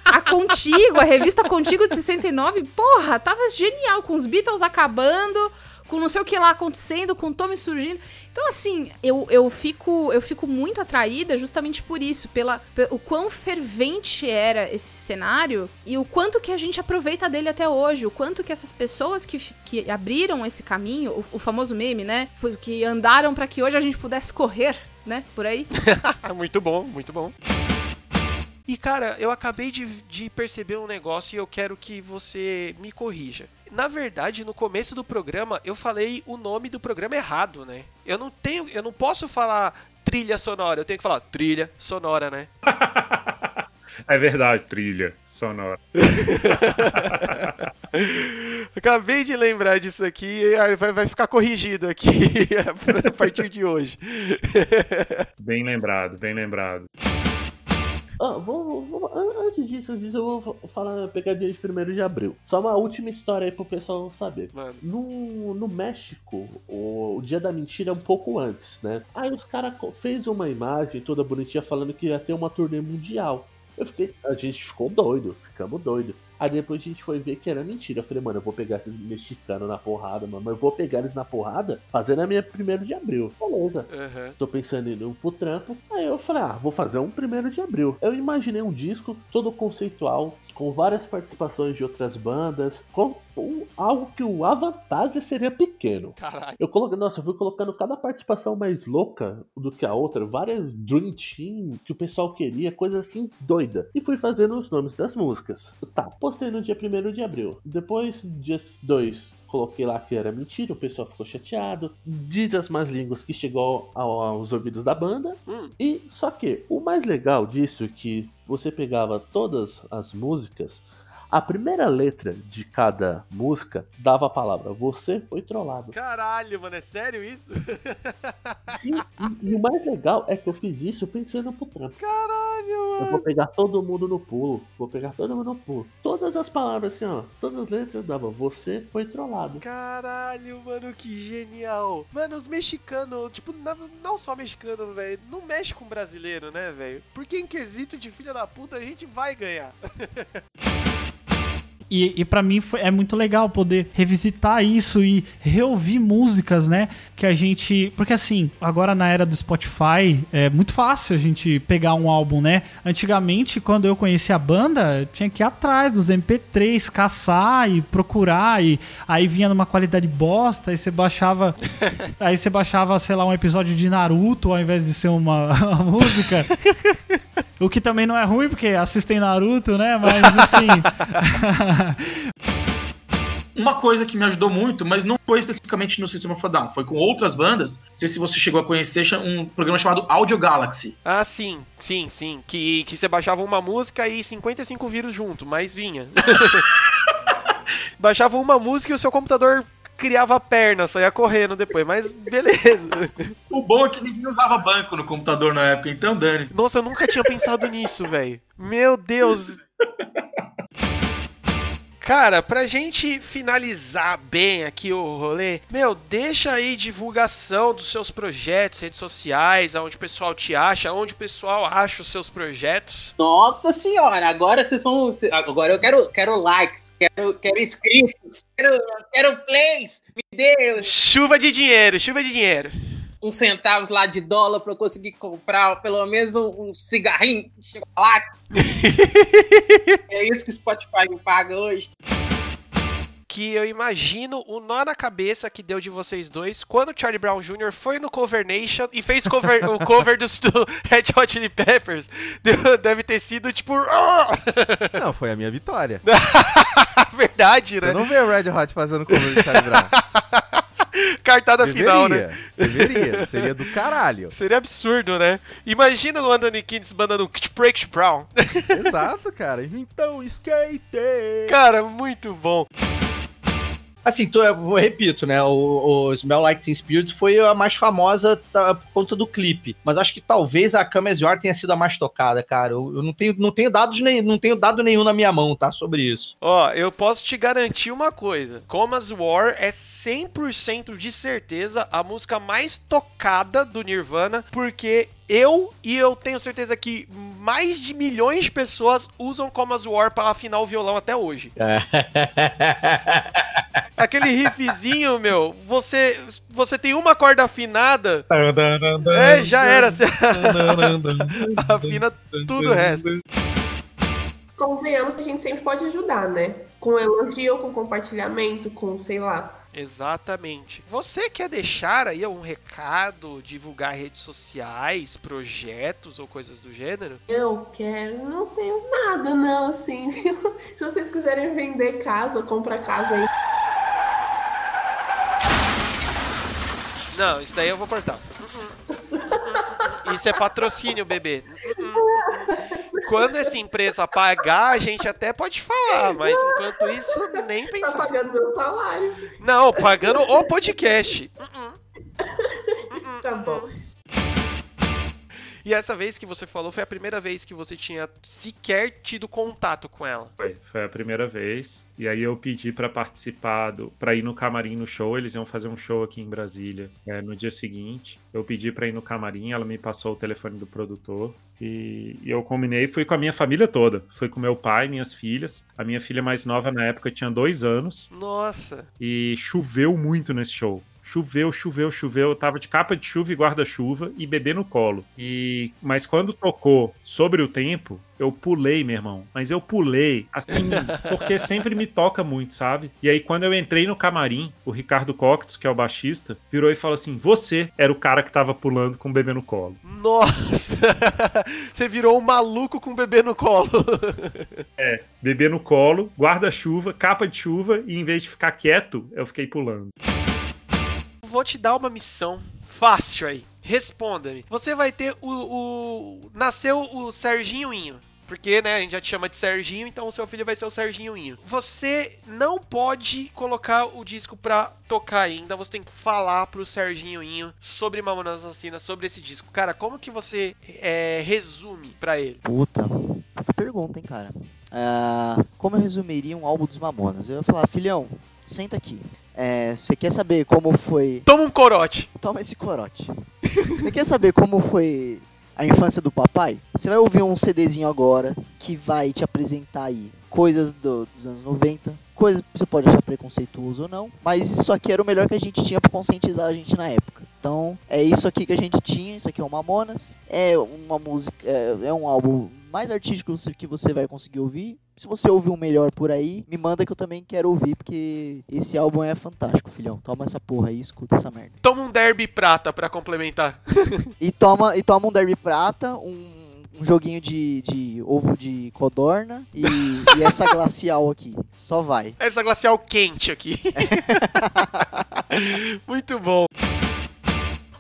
S14: A Contigo, a revista Contigo de 69, porra, tava genial, com os Beatles acabando com não sei o que lá acontecendo, com o Tommy surgindo. Então, assim, eu, eu, fico, eu fico muito atraída justamente por isso, pela, o quão fervente era esse cenário e o quanto que a gente aproveita dele até hoje, o quanto que essas pessoas que, que abriram esse caminho, o, o famoso meme, né? Que andaram para que hoje a gente pudesse correr, né? Por aí.
S1: muito bom, muito bom. E cara, eu acabei de, de perceber um negócio e eu quero que você me corrija. Na verdade, no começo do programa, eu falei o nome do programa errado, né? Eu não tenho, eu não posso falar trilha sonora, eu tenho que falar trilha sonora, né?
S9: É verdade, trilha sonora.
S1: Acabei de lembrar disso aqui e vai, vai ficar corrigido aqui a partir de hoje.
S9: Bem lembrado, bem lembrado.
S10: Ah, vou, vou, antes disso, disso, eu vou falar pegadinha de 1 de abril. Só uma última história aí pro pessoal saber. No, no México, o, o, dia da mentira é um pouco antes, né? Aí os caras fez uma imagem toda bonitinha falando que ia ter uma turnê mundial. Eu fiquei. A gente ficou doido, ficamos doido. Aí depois a gente foi ver que era mentira. Eu falei, mano, eu vou pegar esses mexicanos na porrada, mano. Mas eu vou pegar eles na porrada fazendo a minha primeiro de abril. Beleza.
S1: Uhum.
S10: Tô pensando em ir pro trampo. Aí eu falei, ah, vou fazer um primeiro de abril. Eu imaginei um disco todo conceitual, com várias participações de outras bandas, com algo que o Avantasia seria pequeno.
S1: Caralho.
S10: Eu coloquei, nossa, eu fui colocando cada participação mais louca do que a outra, várias Dream Team que o pessoal queria, coisa assim doida. E fui fazendo os nomes das músicas. Tá, postei no dia 1 de abril. Depois, dia 2, coloquei lá que era mentira, o pessoal ficou chateado. Diz as más línguas que chegou aos ouvidos da banda.
S1: Hum.
S10: E só que o mais legal disso é que você pegava todas as músicas. A primeira letra de cada música dava a palavra Você foi trollado.
S1: Caralho, mano, é sério isso?
S10: Sim, e, e, o mais legal é que eu fiz isso pensando pro trampo.
S1: Caralho, mano.
S10: Eu vou pegar todo mundo no pulo. Vou pegar todo mundo no pulo. Todas as palavras assim, ó. Todas as letras dava Você foi trollado.
S1: Caralho, mano, que genial. Mano, os mexicanos, tipo, não só mexicano, velho. Não mexe com brasileiro, né, velho? Porque em quesito de filha da puta a gente vai ganhar.
S16: E, e para mim foi, é muito legal poder revisitar isso e reouvir músicas, né? Que a gente. Porque assim, agora na era do Spotify é muito fácil a gente pegar um álbum, né? Antigamente, quando eu conheci a banda, tinha que ir atrás dos MP3, caçar e procurar. E aí vinha numa qualidade bosta, aí você baixava. aí você baixava, sei lá, um episódio de Naruto ao invés de ser uma, uma música. O que também não é ruim, porque assistem Naruto, né? Mas assim.
S13: Uma coisa que me ajudou muito, mas não foi especificamente no System of a Down, foi com outras bandas. Não sei se você chegou a conhecer um programa chamado Audio Galaxy.
S1: Ah, sim, sim, sim. Que, que você baixava uma música e 55 vírus junto, mas vinha. baixava uma música e o seu computador criava perna, só ia correndo depois, mas beleza.
S13: O bom é que ninguém usava banco no computador na época, então dane.
S1: Nossa, eu nunca tinha pensado nisso, velho. Meu Deus. Cara, pra gente finalizar bem aqui o rolê, meu, deixa aí divulgação dos seus projetos, redes sociais, aonde o pessoal te acha, aonde o pessoal acha os seus projetos.
S11: Nossa senhora, agora vocês vão. Agora eu quero, quero likes, quero, quero inscritos, quero, quero plays, me dê.
S1: Chuva de dinheiro, chuva de dinheiro
S11: uns centavos lá de dólar para eu conseguir comprar pelo menos um, um cigarrinho de chocolate. é isso que o Spotify me paga hoje
S1: que eu imagino o nó na cabeça que deu de vocês dois quando o Charlie Brown Jr. foi no Cover Nation e fez cover, o cover dos, do Red Hot Chili Peppers. Deve ter sido tipo.
S7: Não, foi a minha vitória.
S1: Verdade,
S7: Você
S1: né?
S7: Você não vê o Red Hot fazendo cover do Charlie Brown.
S1: Cartada
S7: deveria,
S1: final, né?
S7: Deveria, seria do caralho.
S1: Seria absurdo, né? Imagina o Anthony Kiddis mandando Break Brown.
S7: Exato, cara. Então, skate!
S1: Cara, muito bom.
S3: Assim, tô, eu repito, né? O, o Smell Like Teen Spirit foi a mais famosa tá, por conta do clipe. Mas acho que talvez a Come As You Are tenha sido a mais tocada, cara. Eu, eu não, tenho, não, tenho dados nem, não tenho dado nenhum na minha mão, tá? Sobre isso.
S1: Ó, eu posso te garantir uma coisa. Comas War é 100% de certeza a música mais tocada do Nirvana, porque eu e eu tenho certeza que mais de milhões de pessoas usam Comas War para afinar o violão até hoje. Aquele riffzinho, meu, você você tem uma corda afinada, é, já era. Você afina tudo o resto.
S8: Convenhamos que a gente sempre pode ajudar, né? Com elogio, com compartilhamento, com sei lá.
S1: Exatamente. Você quer deixar aí um recado, divulgar redes sociais, projetos ou coisas do gênero?
S8: Eu quero, não tenho nada não, assim. Se vocês quiserem vender casa comprar casa aí.
S1: Não, isso daí eu vou cortar. Isso é patrocínio, bebê. Quando essa empresa pagar, a gente até pode falar, mas enquanto isso, nem pensar.
S8: Tá pagando meu salário.
S1: Não, pagando o podcast.
S8: Tá bom.
S1: E essa vez que você falou foi a primeira vez que você tinha sequer tido contato com ela.
S9: Foi, foi a primeira vez. E aí eu pedi pra participar, do, pra ir no camarim no show. Eles iam fazer um show aqui em Brasília é, no dia seguinte. Eu pedi pra ir no camarim, ela me passou o telefone do produtor. E, e eu combinei, fui com a minha família toda. Fui com meu pai, minhas filhas. A minha filha mais nova na época tinha dois anos.
S1: Nossa.
S9: E choveu muito nesse show. Choveu, choveu, choveu. Eu tava de capa de chuva e guarda-chuva e bebê no colo. E mas quando tocou sobre o tempo, eu pulei, meu irmão. Mas eu pulei, assim, porque sempre me toca muito, sabe? E aí, quando eu entrei no camarim, o Ricardo Coctos, que é o baixista, virou e falou assim: Você era o cara que tava pulando com o bebê no colo.
S1: Nossa! Você virou um maluco com o bebê no colo.
S9: É, bebê no colo, guarda-chuva, capa de chuva, e em vez de ficar quieto, eu fiquei pulando.
S1: Vou te dar uma missão fácil aí. Responda-me. Você vai ter o, o. Nasceu o Serginho Inho. Porque, né, a gente já te chama de Serginho, então o seu filho vai ser o Serginho Inho. Você não pode colocar o disco pra tocar ainda, você tem que falar pro Serginho Inho sobre Mamonas Assassinas, sobre esse disco. Cara, como que você é, resume pra ele?
S6: Puta, puta pergunta, hein, cara. Ah, como eu resumiria um álbum dos Mamonas? Eu ia falar, filhão, senta aqui. É, você quer saber como foi.
S1: Toma um corote!
S6: Toma esse corote. Você quer saber como foi a infância do papai? Você vai ouvir um CDzinho agora que vai te apresentar aí coisas do- dos anos 90, coisas que você pode achar preconceituoso ou não, mas isso aqui era o melhor que a gente tinha pra conscientizar a gente na época. Então, é isso aqui que a gente tinha, isso aqui é o Mamonas, é uma música, é, é um álbum mais artístico que você vai conseguir ouvir. Se você ouvir um melhor por aí, me manda que eu também quero ouvir, porque esse álbum é fantástico, filhão. Toma essa porra aí, escuta essa merda.
S1: Toma um derby prata pra complementar.
S6: E toma, e toma um Derby Prata, um, um joguinho de, de ovo de codorna e, e essa glacial aqui. Só vai.
S1: Essa glacial quente aqui. Muito bom.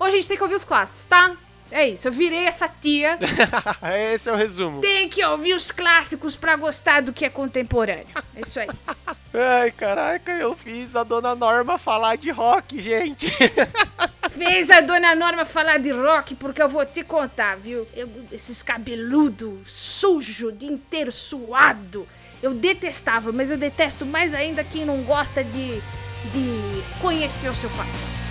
S14: Ô, gente, tem que ouvir os clássicos, tá? É isso, eu virei essa tia.
S1: Esse é o resumo.
S14: Tem que ouvir os clássicos pra gostar do que é contemporâneo. É isso aí.
S1: Ai, caraca, eu fiz a dona Norma falar de rock, gente.
S14: Fez a dona Norma falar de rock porque eu vou te contar, viu? Eu, esses cabeludo sujo, o dia inteiro suado. Eu detestava, mas eu detesto mais ainda quem não gosta de, de conhecer o seu passado.